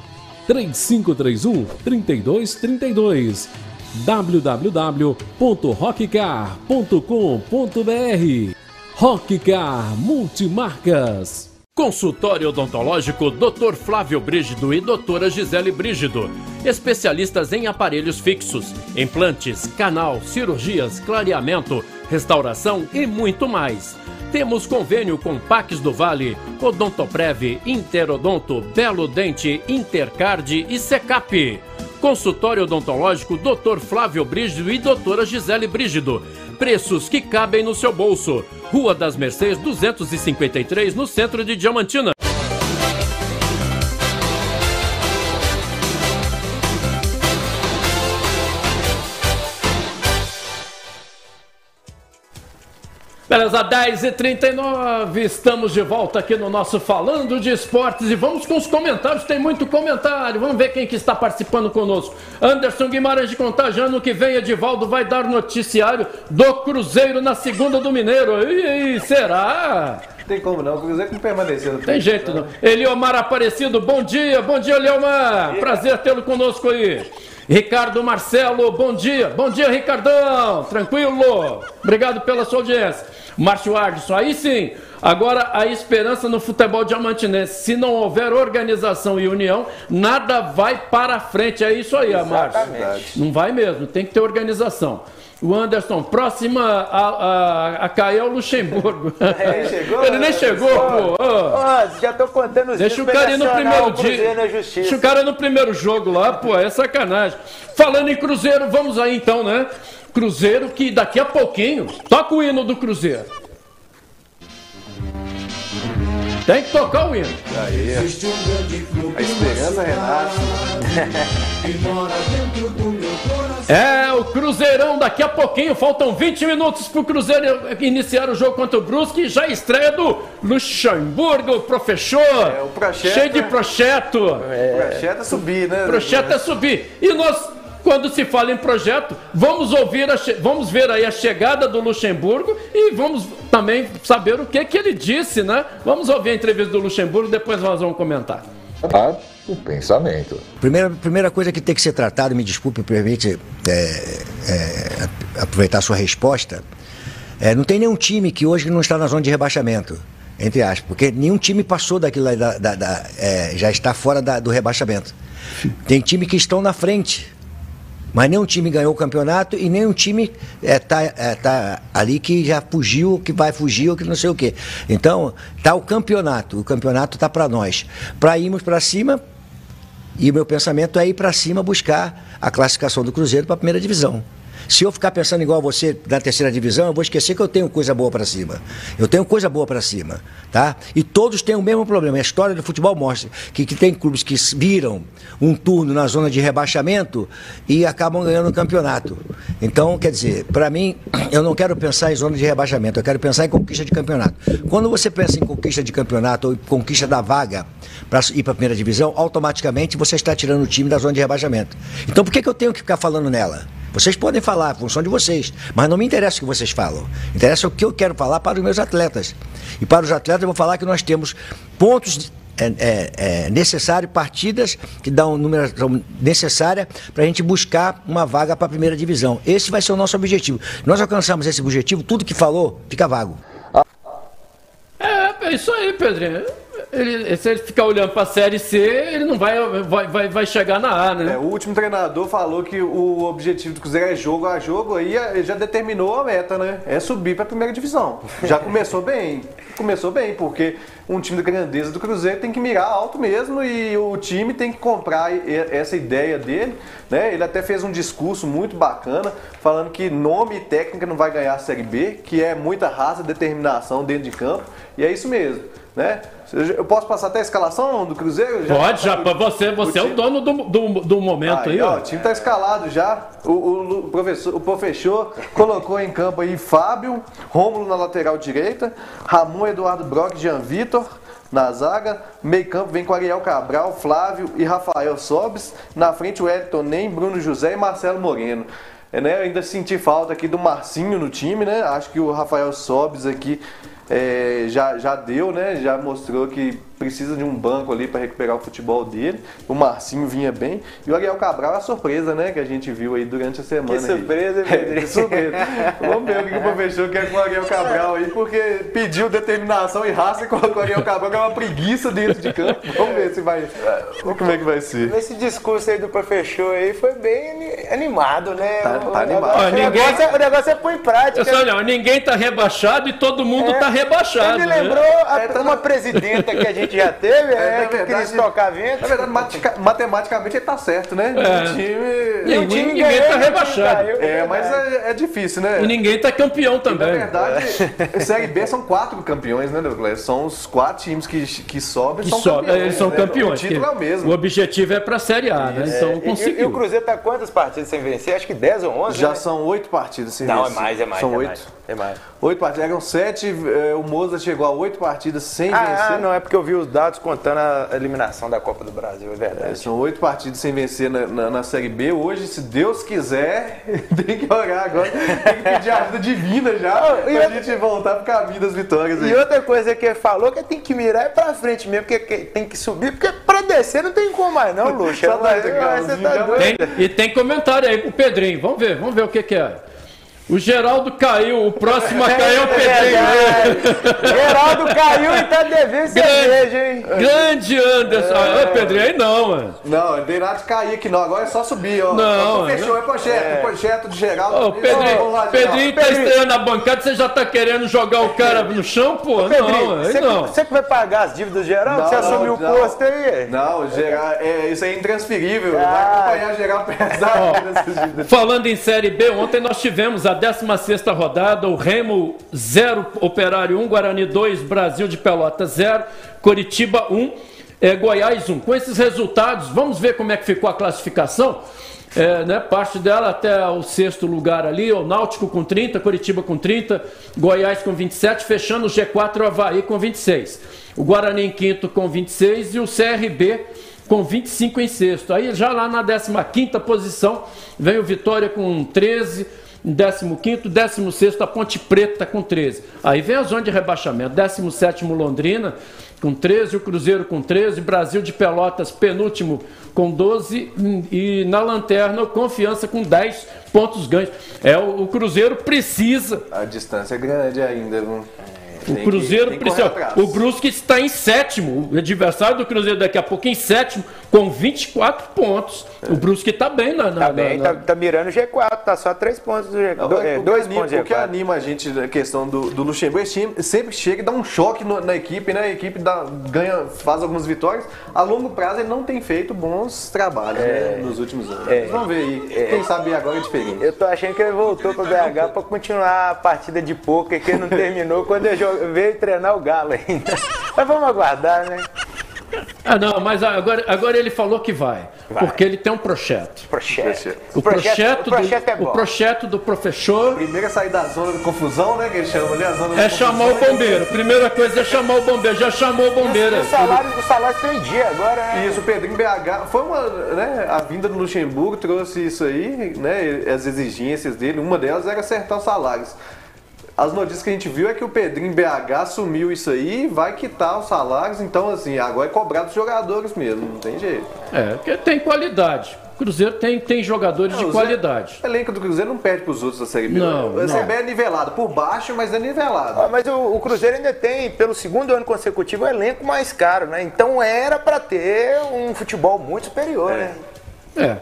3531 3232 www.rockcar.com.br Rockcar Multimarcas Consultório odontológico Dr. Flávio Brígido e Doutora Gisele Brígido. Especialistas em aparelhos fixos, implantes, canal, cirurgias, clareamento, restauração e muito mais. Temos convênio com Pax do Vale, Odontoprev, Interodonto, Belo Dente, Intercard e Secap. Consultório odontológico Dr. Flávio Brígido e Doutora Gisele Brígido. Preços que cabem no seu bolso. Rua das Mercês 253, no centro de Diamantina. Beleza, 10h39, estamos de volta aqui no nosso Falando de Esportes e vamos com os comentários, tem muito comentário, vamos ver quem que está participando conosco. Anderson Guimarães de Contagem, ano que vem Edivaldo vai dar noticiário do Cruzeiro na segunda do Mineiro. E, e será? Tem como não, o Cruzeiro não permaneceu. Tem jeito não. Eliomar Aparecido, bom dia, bom dia Eliomar, prazer tê-lo conosco aí. Ricardo Marcelo, bom dia. Bom dia, Ricardão. Tranquilo? Obrigado pela sua audiência. Márcio Ardson, aí sim. Agora, a esperança no futebol diamantinense. Se não houver organização e união, nada vai para frente. É isso aí, Márcio. Não vai mesmo, tem que ter organização. O Anderson, próxima a, a, a Cael Luxemburgo. É, chegou? Ele nem chegou, pô. Ó, já tô contando os Deixa o dias pra cara ir no primeiro o dia. Deixa o cara no primeiro jogo lá, pô, é sacanagem. Falando em Cruzeiro, vamos aí então, né? Cruzeiro que daqui a pouquinho toca o hino do Cruzeiro. Tem que tocar o hino. Aí, a esperança renasce. É, o Cruzeirão daqui a pouquinho, faltam 20 minutos pro Cruzeiro iniciar o jogo contra o Brusque, já estreia do Luxemburgo, professor, É, o projeto- cheio de projeto. O projeto é subir, né? Projeto é subir. E nós, quando se fala em projeto, vamos ouvir, a vamos ver aí a chegada do Luxemburgo e vamos também saber o que que ele disse, né? Vamos ouvir a entrevista do Luxemburgo, depois nós vamos comentar. Tá? O pensamento. Primeira, primeira coisa que tem que ser tratado, me desculpe, permite é, é, aproveitar a sua resposta, é, não tem nenhum time que hoje não está na zona de rebaixamento, entre aspas, porque nenhum time passou daquilo lá, da, da- da- é, já está fora da- do rebaixamento. Tem time que estão na frente, mas nenhum time ganhou o campeonato e nenhum time está tá ali que já fugiu, que vai fugir ou que não sei o quê. Então, tá o campeonato, o campeonato está para nós. Para irmos para cima, e o meu pensamento é ir para cima buscar a classificação do Cruzeiro para a primeira divisão. Se eu ficar pensando igual você na terceira divisão, eu vou esquecer que eu tenho coisa boa para cima. Eu tenho coisa boa para cima, tá? E todos têm o mesmo problema. A história do futebol mostra que, que tem clubes que viram um turno na zona de rebaixamento e acabam ganhando o campeonato. Então, quer dizer, para mim, eu não quero pensar em zona de rebaixamento, eu quero pensar em conquista de campeonato. Quando você pensa em conquista de campeonato ou conquista da vaga para ir para a primeira divisão, automaticamente você está tirando o time da zona de rebaixamento. Então, por que, que eu tenho que ficar falando nela? Vocês podem falar, a função de vocês, mas não me interessa o que vocês falam. Interessa o que eu quero falar para os meus atletas. E para os atletas eu vou falar que nós temos pontos é, é, é, necessários, partidas que dão numeração necessária para a gente buscar uma vaga para a primeira divisão. Esse vai ser o nosso objetivo. Nós alcançamos esse objetivo, tudo que falou fica vago. É, é isso aí, Pedrinho. Ele, se ele ficar olhando para a Série C, ele não vai, vai, vai, vai chegar na A, né? É, o último treinador falou que o objetivo do Cruzeiro é jogo a jogo, aí ele já determinou a meta, né? É subir para a primeira divisão. Já começou bem. Começou bem, porque um time da grandeza do Cruzeiro tem que mirar alto mesmo e o time tem que comprar essa ideia dele, né? Ele até fez um discurso muito bacana, falando que nome e técnica não vai ganhar a Série B, que é muita raça, determinação dentro de campo, e é isso mesmo, né? Eu posso passar até a escalação do Cruzeiro? Pode, já, você, você é o dono do, do, do momento aí, Aí, ó, ó. o time tá escalado já. O, o- o professor, o professor colocou em campo aí Fábio, Rômulo na lateral direita, Ramon, Eduardo Brock, Jean Vitor na zaga. Meio campo vem com Ariel Cabral, Flávio e Rafael Sobes. Na frente o Elton Nem, Bruno José e Marcelo Moreno. É, né, eu ainda senti falta aqui do Marcinho no time, né? Acho que o Rafael Sobes aqui é, já, já deu, né? Já mostrou que precisa de um banco ali para recuperar o futebol dele. O Marcinho vinha bem. E o Ariel Cabral é a surpresa, né? Que a gente viu aí durante a semana. Que surpresa, É, Pedrinho. que surpresa. Vamos ver o que o professor quer com o Ariel Cabral aí, porque pediu determinação e raça e colocou o Ariel Cabral, que é uma preguiça dentro de campo. Vamos ver se vai. Como é que vai ser. Esse discurso aí do professor aí foi bem ani- animado, né? Tá- O- tá o animado. negócio- Ó, O, ninguém- negócio é, o negócio é pôr em prática. Só, não, ninguém tá rebaixado e todo mundo É, tá rebaixado. Ele né? lembrou a- uma presidenta que a gente já teve, é, na que queria verdade- estocar vento. Na verdade, matica- matematicamente ele tá certo, né? É. O time. Ninguém, o time ninguém ganhou, tá e time rebaixado. caiu. É, mas é, é difícil, né? E ninguém tá campeão Na também. verdade, Série B são quatro campeões, né, Douglas? São os quatro times que, que sobem Que são só, campeões. eles são né? campeões. O título é o mesmo. O objetivo é pra Série A, né? Então E- E, e conseguiu. o Cruzeiro tá quantas partidas sem vencer? Acho que 10 ou 11, Já né? são oito partidas sem Não, é vencer. mais, é mais, São é oito. Mais. Tem mais. Oito partidas, eram sete, é, o Moza chegou a oito partidas sem Ah, vencer. ah, não, é porque eu vi os dados contando a eliminação da Copa do Brasil, é verdade. É, são oito partidas sem vencer na, na- na Série B. Hoje, se Deus quiser, tem que orar agora. Tem que pedir ajuda divina já Oh, e pra outra- gente voltar pro caminho das vitórias aí. E outra coisa que ele falou que tem que mirar é pra frente mesmo, porque que- tem que subir, porque pra descer não tem como mais não, Luxa. Tá doido. Tem- e tem comentário aí pro Pedrinho. Vamos ver, vamos ver o que, que é. O Geraldo caiu, o próximo a cair é o Pedrinho. Geraldo caiu e tá devendo cerveja, hein? Grande Anderson. Ah, ô, Pedrinho, aí não, mano. Não, não tem nada de cair aqui não, agora é só subir, ó. Não, Ó, Fechou, é projeto, projeto de Geraldo. Ô, Pedrinho, Vamos lá, Pedrinho tá Geraldo. estreando na bancada, você já tá querendo jogar o cara no chão, pô? Não, Pedrinho, aí você, não. Que, você que vai pagar as dívidas do Geraldo? Não, você não, assumiu o não. posto aí? Não, geral, é, isso aí é intransferível. Vai Ah. acompanhar geral pesado dívidas. Falando em Série B, ontem nós tivemos a 16ª rodada, o Remo 0, Operário 1, Guarani 2, Brasil de Pelotas 0, Coritiba 1, eh, Goiás 1. Com esses resultados, vamos ver como é que ficou a classificação. É, né, parte dela até o sexto lugar ali, o Náutico com 30, Coritiba com 30, Goiás com 27, fechando o G4 o Havaí com 26. O Guarani em quinto com 26 e o CRB com 25 em sexto. Aí já lá na 15ª posição vem o Vitória com 13, em 15º, 16º a Ponte Preta com 13. Aí vem a zona de rebaixamento, 17º Londrina com 13, o Cruzeiro com 13, Brasil de Pelotas penúltimo com 12 e na lanterna o Confiança com 10 pontos ganhos. É, o, o Cruzeiro precisa A distância é grande ainda, viu? o Cruzeiro que precisa. O Brusque está em sétimo. O adversário do Cruzeiro daqui a pouco em sétimo, com 24 pontos. O Brusque está bem na. na- Tá bem, na- tá, tá mirando o G4, tá só 3 pontos do G4. Agora, é, o, que dois anima, pontos do o que G4. anima a gente na questão do, do Luxemburgo, esse time sempre chega e dá um choque no- na equipe, né? A equipe dá- ganha, faz algumas vitórias. A longo prazo ele não tem feito bons trabalhos né, nos últimos anos. É. Vamos ver aí. Quem sabe agora é diferente. Eu tô achando que ele voltou pro BH pra continuar a partida de poker que ele não terminou quando ele veio treinar o Galo ainda. Mas vamos aguardar, né? Ah, não, mas agora, agora ele falou que vai. Porque ele tem um projeto. Projeto. O projeto, o projeto do, é bom. o projeto do professor Primeiro é sair da zona de confusão, né? Que eles chamam ali, a zona é chamar o bombeiro. Primeira coisa é chamar o bombeiro. Já chamou o bombeiro. O salário, o salário tem dia agora, né? Isso, o Pedrinho BH foi uma, né, a vinda do Luxemburgo trouxe isso aí, né, as exigências dele, uma delas era acertar os salários. As notícias que a gente viu é que o Pedrinho BH assumiu isso aí, vai quitar os salários, então assim, agora é cobrar dos jogadores mesmo, não tem jeito. É, porque tem qualidade. O Cruzeiro tem, tem jogadores de Não, o qualidade. O elenco do Cruzeiro não perde pros outros da Série B. Não, A Série não. B é nivelado por baixo, mas é nivelado. Ah, Mas o, o Cruzeiro ainda tem, pelo segundo ano consecutivo, o elenco mais caro, né? Então era pra ter um futebol muito superior, né? É.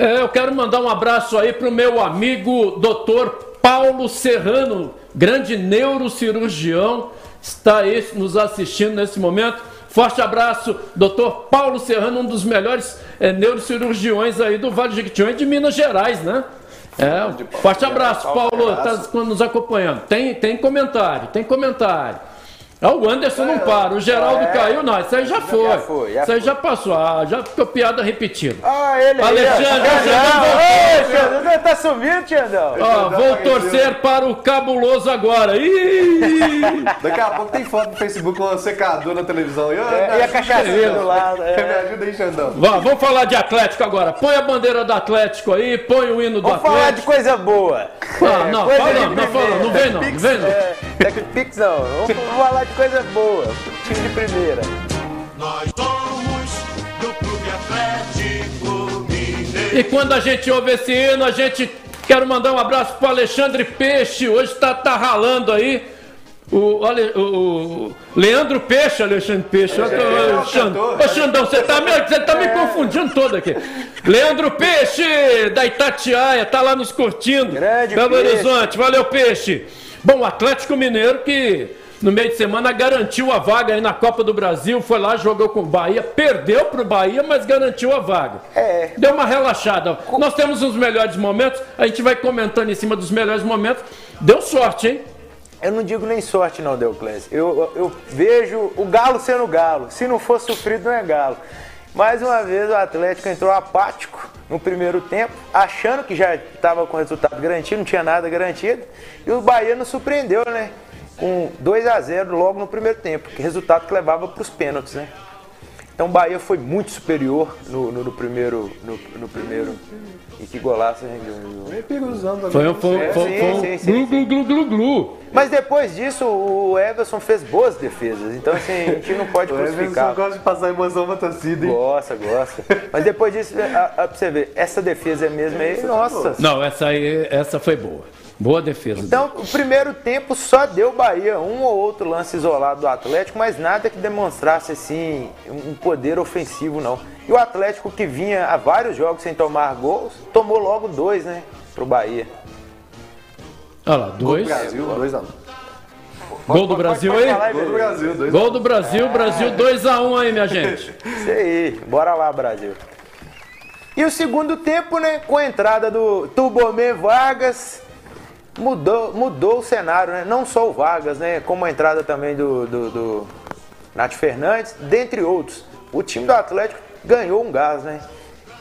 É, eu quero mandar um abraço aí pro meu amigo doutor Paulo Serrano, grande neurocirurgião, está aí nos assistindo nesse momento. Forte abraço, doutor Paulo Serrano, um dos melhores é, neurocirurgiões aí do Vale de Jequitinhonha e de Minas Gerais, né? É, forte abraço, Paulo, está nos acompanhando. Tem, tem comentário, tem comentário. Ah, o Anderson não para, o Geraldo caiu, não, isso aí já foi. foi, já isso aí já passou, ah, já ficou piada repetida. Ah, ele aí, Alexandre, ó. Alexandre Ô, Xandão, você tá sumindo, Xandão? Ó, vou torcer para o cabuloso agora. Ih! Daqui a pouco tem foto no Facebook com um secador na televisão. E, É, e a cachaceira do lado. Me É. ajuda aí, Xandão. Vá, vamos falar de Atlético agora. Põe a bandeira do Atlético aí, põe o hino do Vamos falar de Atlético. coisa boa. Ah, não, coisa fala não, não fala, não vem não, não vem não. É, TecPix não. Vamos falar de coisa boa. Time de primeira. Nós somos do Clube Atlético Mineiro. E quando a gente ouve esse hino, a gente quero mandar um abraço pro Alexandre Peixe. Hoje tá, tá ralando aí. O, Ale- o- o Leandro Peixe, Alexandre Peixe. Eu tô- Ô, Xandão, Ô, Xandão, você tá, me, você tá me confundindo todo aqui. Leandro Peixe, da Itatiaia, tá lá nos curtindo. Grande Belo Peixe. Horizonte, valeu Peixe. Bom, o Atlético Mineiro que no meio de semana garantiu a vaga aí na Copa do Brasil, foi lá, jogou com o Bahia, perdeu pro Bahia, mas garantiu a vaga. É. Deu uma relaxada. Nós temos uns melhores momentos, a gente vai comentando em cima dos melhores momentos. Deu sorte, hein? Eu não digo nem sorte não, Deuclésio. Eu, eu vejo o galo sendo galo. Se não for sofrido, não é galo. Mais uma vez o Atlético entrou apático no primeiro tempo, achando que já estava com resultado garantido, não tinha nada garantido. E o Bahia nos surpreendeu, né? Com 2 a 0 logo no primeiro tempo, que resultado que levava para os pênaltis, né? Então o Bahia foi muito superior no, no, no primeiro. No, no, primeiro. E que golaço, hein? Perigosando Foi, um- foi, É, foi, sim, foi um sim, sim, glu, glu, glu, glu, glu. Mas depois disso, o Everson fez boas defesas. Então, assim, a gente não pode O Everson crucificar. gosta de passar emoção pra torcida, hein? Gosta, gosta. Mas depois disso, a, a, pra você ver, essa defesa é mesmo aí, nossa. Não, essa aí, essa foi boa. Boa defesa. Então, o primeiro tempo só deu Bahia um ou outro lance isolado do Atlético, mas nada que demonstrasse assim um poder ofensivo não. E o Atlético que vinha há vários jogos sem tomar gols, tomou logo dois, né, pro Bahia. Olha lá, dois. Brasil, 2 a 1 Gol do Brasil aí? Gol do Beleza. Brasil, 2 Gol do Brasil, Brasil 2x1 aí, minha gente. Isso aí, bora lá, Brasil. E o segundo tempo, né, com a entrada do Tubomé Vargas, mudou, mudou o cenário, né? Não só o Vargas, né, como a entrada também do, do, do Nath Fernandes, dentre outros. O time do Atlético ganhou um gás, né?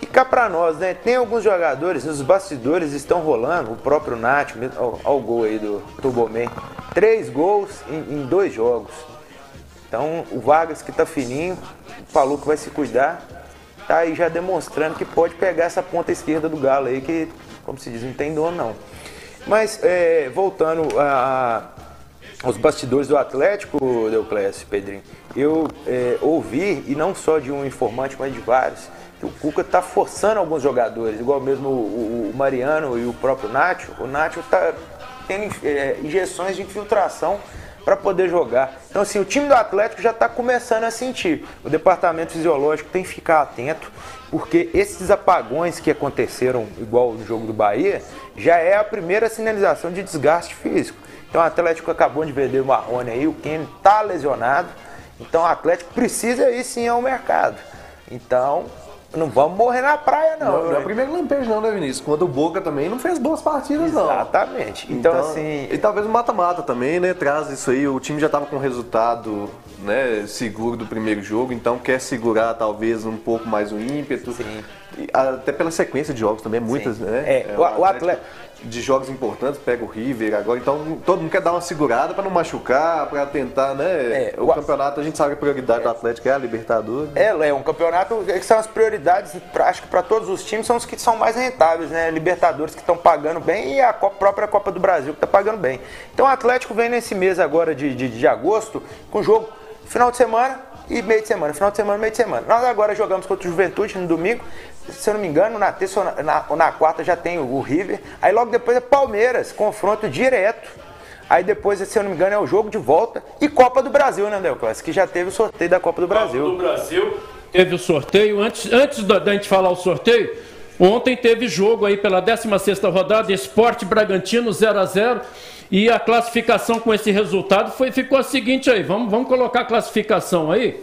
E cá pra nós, né? Tem alguns jogadores, nos bastidores estão rolando, o próprio Nath, olha o gol aí do Tubomé. Três gols em- em dois jogos. Então o Vargas que tá fininho, falou que vai se cuidar, tá aí já demonstrando que pode pegar essa ponta esquerda do Galo aí, que, como se diz, não tem dono não. Mas é, voltando a, aos bastidores do Atlético, Deuclésio, Pedrinho, eu é, ouvi, e não só de um informante, mas de vários, que o Cuca tá forçando alguns jogadores, igual mesmo o, o- Mariano e o próprio Nacho. O Nacho tá tendo é, injeções de infiltração para poder jogar. Então, assim, o time do Atlético já está começando a sentir. O departamento fisiológico tem que ficar atento, porque esses apagões que aconteceram, igual no jogo do Bahia, já é a primeira sinalização de desgaste físico. Então, o Atlético acabou de vender o Marrone aí, o Kenny está lesionado. Então, o Atlético precisa ir sim ao mercado. Então, não vamos morrer na praia, não. Não, não é né? o primeiro lampejo não, né, Vinícius? Quando o Boca também não fez boas partidas, não. Exatamente. Então, assim, E talvez o mata-mata também, né? Traz isso aí. O time já estava com resultado né, seguro do primeiro jogo, então quer segurar talvez um pouco mais o ímpeto. Sim. Até pela sequência de jogos também, muitas, Sim. né? É, o- o atleta- De jogos importantes, pega o River agora, então todo mundo quer dar uma segurada para não machucar, para tentar, né? É, o o- campeonato, a gente sabe que a prioridade do Atlético é a Libertadores. É, é um campeonato que são as prioridades, acho que para todos os times são os que são mais rentáveis, né? Libertadores que estão pagando bem e a Copa- própria Copa do Brasil que está pagando bem. Então o Atlético vem nesse mês agora de, de, de agosto com jogo final de semana e meio de semana, final de semana, meio de semana. Nós agora jogamos contra o Juventude no domingo, se eu não me engano, na terça ou na, ou na quarta já tem o, River. Aí logo depois é Palmeiras, confronto direto. Aí depois, se eu não me engano, é o jogo de volta e Copa do Brasil, né, Delclas? Que já teve o sorteio da Copa do Brasil. do Brasil. Teve o sorteio. Antes, antes da, da gente falar o sorteio, ontem teve jogo aí pela 16ª rodada, Esporte Bragantino 0 a 0 E a classificação com esse resultado foi, ficou a seguinte aí. Vamos, vamos colocar a classificação aí.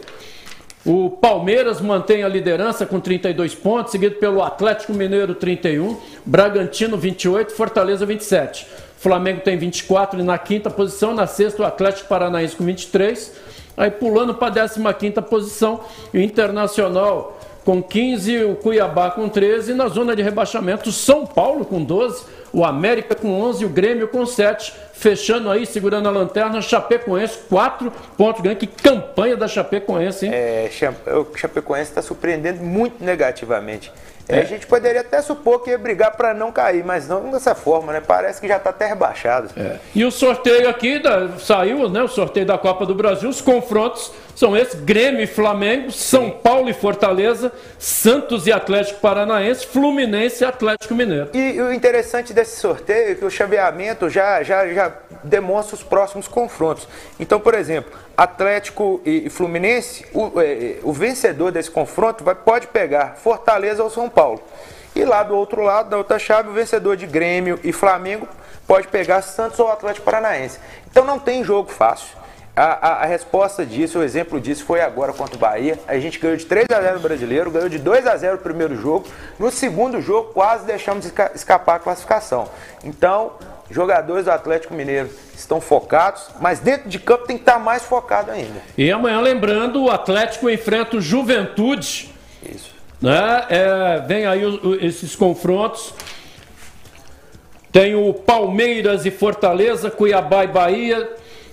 O Palmeiras mantém a liderança com 32 pontos, seguido pelo Atlético Mineiro 31, Bragantino 28, Fortaleza 27. Flamengo tem 24 e na quinta posição, na sexta o Atlético Paranaense com 23. Aí pulando para a 15ª posição, o Internacional com 15, o Cuiabá com 13 e na zona de rebaixamento São Paulo com 12, o América com 11 e o Grêmio com 7. Fechando aí, segurando a lanterna, Chapecoense, 4 pontos ganhos. Que campanha da Chapecoense, hein? É, o Chapecoense está surpreendendo muito negativamente. É, A gente poderia até supor que ia brigar para não cair, mas não dessa forma, né? Parece que já está até rebaixado. É. E o sorteio aqui da- saiu, né? O sorteio da Copa do Brasil. Os confrontos são esses: Grêmio e Flamengo, São Paulo e Fortaleza, Santos e Atlético Paranaense, Fluminense e Atlético Mineiro. E o interessante desse sorteio é que o chaveamento já, já, já demonstra os próximos confrontos. Então, por exemplo, Atlético e Fluminense, o, é, o vencedor desse confronto vai, pode pegar Fortaleza ou São Paulo. E lá do outro lado, da outra chave, o vencedor de Grêmio e Flamengo pode pegar Santos ou Atlético Paranaense. Então não tem jogo fácil. A, a- a resposta disso, o exemplo disso foi agora contra o Bahia. A gente ganhou de 3 a 0 no brasileiro, ganhou de 2 a 0 o primeiro jogo. No segundo jogo, quase deixamos esca- escapar a classificação. Então, jogadores do Atlético Mineiro estão focados, mas dentro de campo tem que estar mais focado ainda. E amanhã, lembrando, o Atlético enfrenta o Juventude Isso. Né? É, vem aí o- o- esses confrontos. Tem o Palmeiras e Fortaleza, Cuiabá e Bahia,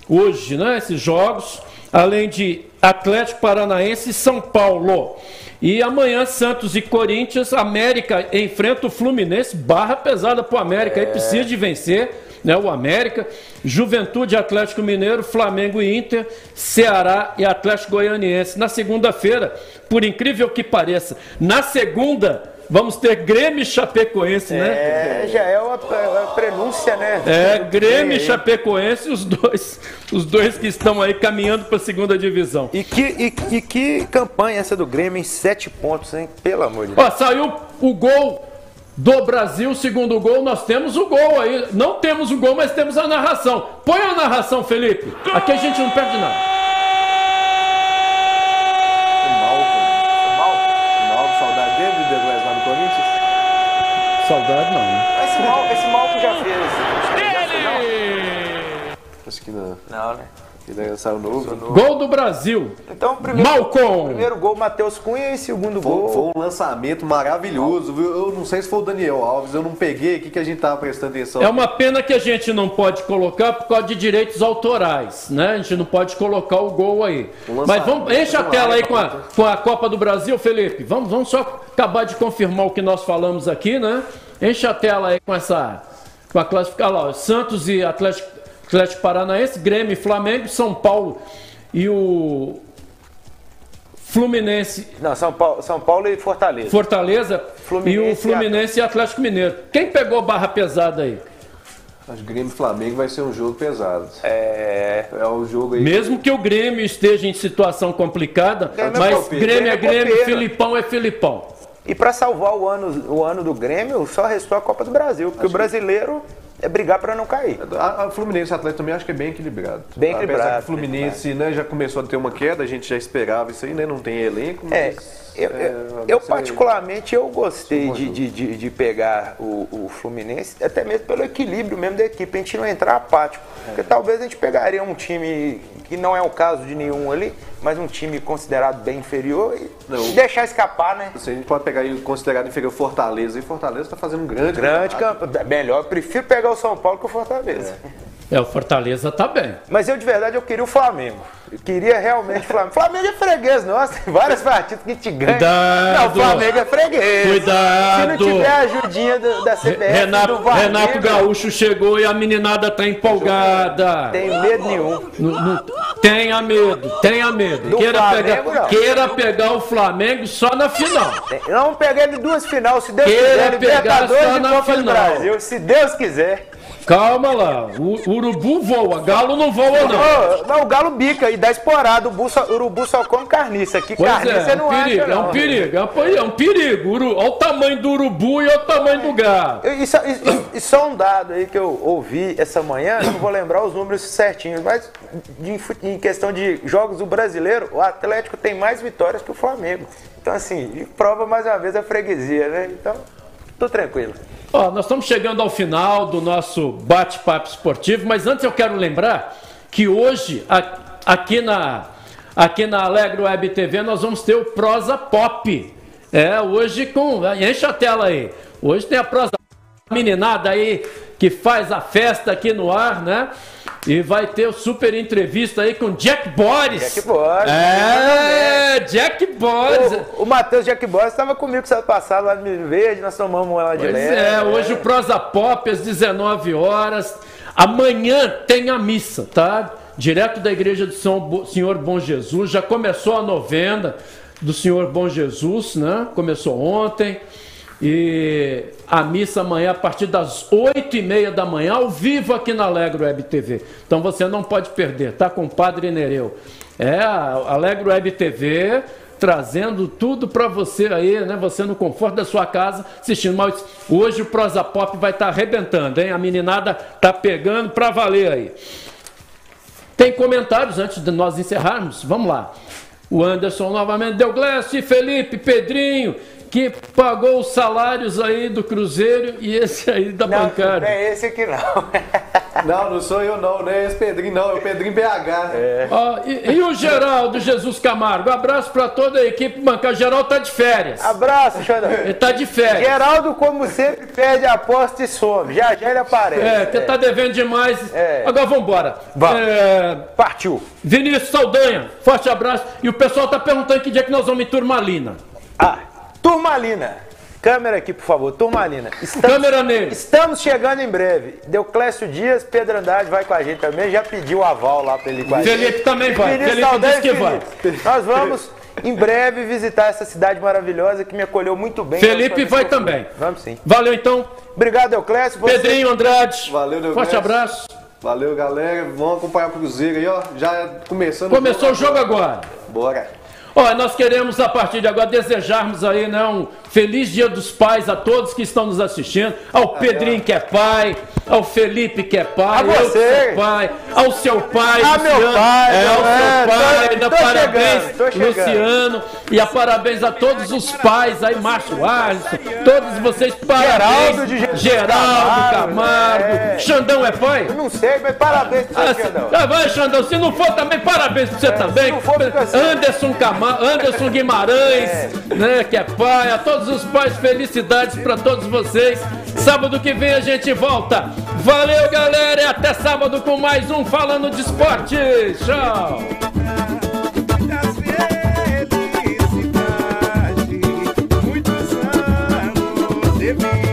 hoje, né? Esses jogos. Além de Atlético Paranaense e São Paulo. E amanhã, Santos e Corinthians, América enfrenta o Fluminense, barra pesada pro América, aí precisa de vencer, né? O América, Juventude, Atlético Mineiro, Flamengo e Inter, Ceará e Atlético Goianiense. Na segunda-feira, por incrível que pareça, na segunda vamos ter Grêmio e Chapecoense, né? É, já é uma, uma prenúncia, né? É, Grêmio e. Chapecoense, os dois, os dois que estão aí caminhando para a segunda divisão. E que, e, e que campanha essa do Grêmio em sete pontos, hein? Pelo amor de Deus. Ó, saiu o gol do Brasil, segundo gol, nós temos o gol aí. Não temos o gol, mas temos a narração. Põe a narração, Felipe. Aqui a gente não perde nada. Malco, saudade dele, de Douglas lá no Corinthians? Saudade não. né? Esse mal, esse Malco já fez. Acho que não. Não, né? Ele saiu novo. Gol do Brasil. Então, primeiro, Malcom. primeiro gol, Matheus Cunha e segundo Foi, gol. foi um lançamento maravilhoso, viu? Eu não sei se foi o Daniel Alves, eu não peguei aqui que a gente tava prestando atenção. É uma pena que a gente não pode colocar por causa de direitos autorais, né? A gente não pode colocar o gol aí. Um Mas vamos, enche a tela aí com a, com a Copa do Brasil, Felipe. Vamos, vamos só acabar de confirmar o que nós falamos aqui, né? Enche a tela aí com essa. Com a classificação. Lá, ó, Santos e Atlético, Atlético Paranaense, Grêmio e Flamengo, São Paulo e o Fluminense Não, São Paulo, São Paulo e Fortaleza. Fortaleza Fluminense e o Fluminense e Atlético Mineiro. Quem pegou barra pesada aí? Acho que Grêmio e Flamengo vai ser um jogo pesado. É. É o jogo aí. Mesmo que o Grêmio esteja em situação complicada, Grêmio é mas. Grêmio é Grêmio é Grêmio, copeiro. Filipão é Filipão. E para salvar o ano, o ano do Grêmio, só restou a Copa do Brasil, porque o brasileiro é brigar para não cair. A, a Fluminense e o Atlético também acho que é bem equilibrado. Bem Apesar equilibrado, que o Fluminense né, já começou a ter uma queda, a gente já esperava isso aí, né? Não tem elenco, É, mas. eu, é, eu- vai eu particularmente eu gostei de, de, de, de pegar o, o Fluminense, até mesmo pelo equilíbrio mesmo da equipe, a gente não entrar apático. Porque talvez a gente pegaria um time que não é o caso de nenhum ali, mas um time considerado bem inferior e Não. deixar escapar, né? Assim, a gente pode pegar aí o considerado inferior Fortaleza, e Fortaleza tá fazendo um grande. Grande campo. Melhor, eu prefiro pegar o São Paulo que o Fortaleza. É, o Fortaleza tá bem. Mas eu de verdade eu queria o Flamengo. Eu queria realmente o Flamengo. Flamengo é freguês, nossa, tem várias partidas que te ganham. Cuidado. Não, o Flamengo é freguês. Cuidado. Se não tiver a ajudinha do- da CBF, Renato, do Flamengo, Renato Gaúcho chegou e a meninada tá empolgada. Tem medo nenhum. Não- não- tenha medo, tenha medo. Queira Flamengo, pegar, não. queira pegar o Flamengo só na final. Vamos pegar ele duas final, se Deus Queira quiser. pegar só na final. Brasil, se Deus quiser. Calma lá, o urubu voa, galo não voa não. Não, o galo bica e dá esporada. O urubu só, urubu só come carniça. Aqui Pois carniça é, você é não um perigo, acha, não. é um perigo, é um, é perigo. Uru- Olha o tamanho do urubu e olha o tamanho do galo. E só, e- e só um dado aí que eu ouvi essa manhã, não vou lembrar os números certinhos, mas de- em questão de jogos do brasileiro, o Atlético tem mais vitórias que o Flamengo. Então, assim, prova mais uma vez a freguesia, né? Então, tô tranquilo. Ó, nós estamos chegando ao final do nosso bate-papo esportivo, mas antes eu quero lembrar que hoje, aqui na, aqui na Alegro Web TV, nós vamos ter o Prosa Pop. É, hoje com. Enche a tela aí. Hoje tem a Prosa meninada aí que faz a festa aqui no ar, né? E vai ter o super entrevista aí com Jack Boris. Jack Boris. É, Jack Boris. O, o Matheus Jack Boris estava comigo sábado passado lá no Milho Verde, nós tomamos lá de leve. é, hoje o Prosa Pop às 19 horas. Amanhã tem a missa, tá? Direto da igreja do São Senhor Bom Jesus. Já começou a novena do Senhor Bom Jesus, né? Começou ontem. E a missa amanhã a partir das 8 e meia da manhã, ao vivo aqui na Alegro Web TV. Então você não pode perder, tá? Com o Padre Nereu. É, a Alegro Web TV trazendo tudo para você aí, né? Você no conforto da sua casa assistindo. Mas hoje o Prosa Pop vai estar arrebentando, hein? A meninada tá pegando para valer aí. Tem comentários antes de nós encerrarmos? Vamos lá. O Anderson novamente deu Glécio, Felipe, Pedrinho, que pagou os salários aí do Cruzeiro e esse aí da Não, bancária. não é esse aqui não. Não, não sou eu não, não é esse Pedrinho não, é o Pedrinho BH. É. Ó, e, e o Geraldo Jesus Camargo? Abraço pra toda a equipe bancária. O Geraldo tá de férias. Abraço, Xandão. Ele tá de férias. Geraldo, como sempre, perde a aposta e some. Já já ele aparece. É, porque tá devendo demais. Agora vambora. Vamos. É, Partiu. Vinícius Saldanha, forte abraço. E o pessoal tá perguntando que dia que nós vamos em Turmalina. Ah, Turmalina. Câmera aqui, por favor. Turmalina. Estamos, Câmera nele. Estamos chegando em breve. Deuclésio Dias, Pedro Andrade vai com a gente também. Já pediu o aval lá pra ele ir com a gente. Felipe também vai. Vinícius Felipe Saldanha disse que Felipe. Nós vamos em breve visitar essa cidade maravilhosa que me acolheu muito bem. Felipe vai também. Vamos sim. Valeu então. Obrigado, Euclésio. Você- Pedrinho Andrade. Valeu, Deus Forte abraço. Valeu, galera. Vamos acompanhar o Cruzeiro aí, ó. Já começando Começou o jogo agora. Bora. Olha, nós queremos a partir de agora desejarmos aí, um feliz Dia dos Pais a todos que estão nos assistindo, ao Pedrinho que é pai, ao Felipe que é pai, A eu que você. pai, ao seu pai, Ah, meu Luciano, pai, é, ao é, seu pai, tô- dá tô parabéns, chegando. Luciano, e a parabéns a todos os pais aí, Márcio Alisson, todos vocês, parabéns, Geraldo de Geraldo Camargo, Camargo, é. Xandão é pai? Não sei, mas parabéns pra Ah, Xandão. ah, vai, Xandão. Se não for também, parabéns pra você também. não for, assim. Anderson, Cama... Anderson Guimarães, né, que é pai. A todos os pais, felicidades pra todos vocês. Sábado que vem a gente volta. Valeu, galera. E até sábado com mais um Falando de Esporte. Tchau. Muitos anos de.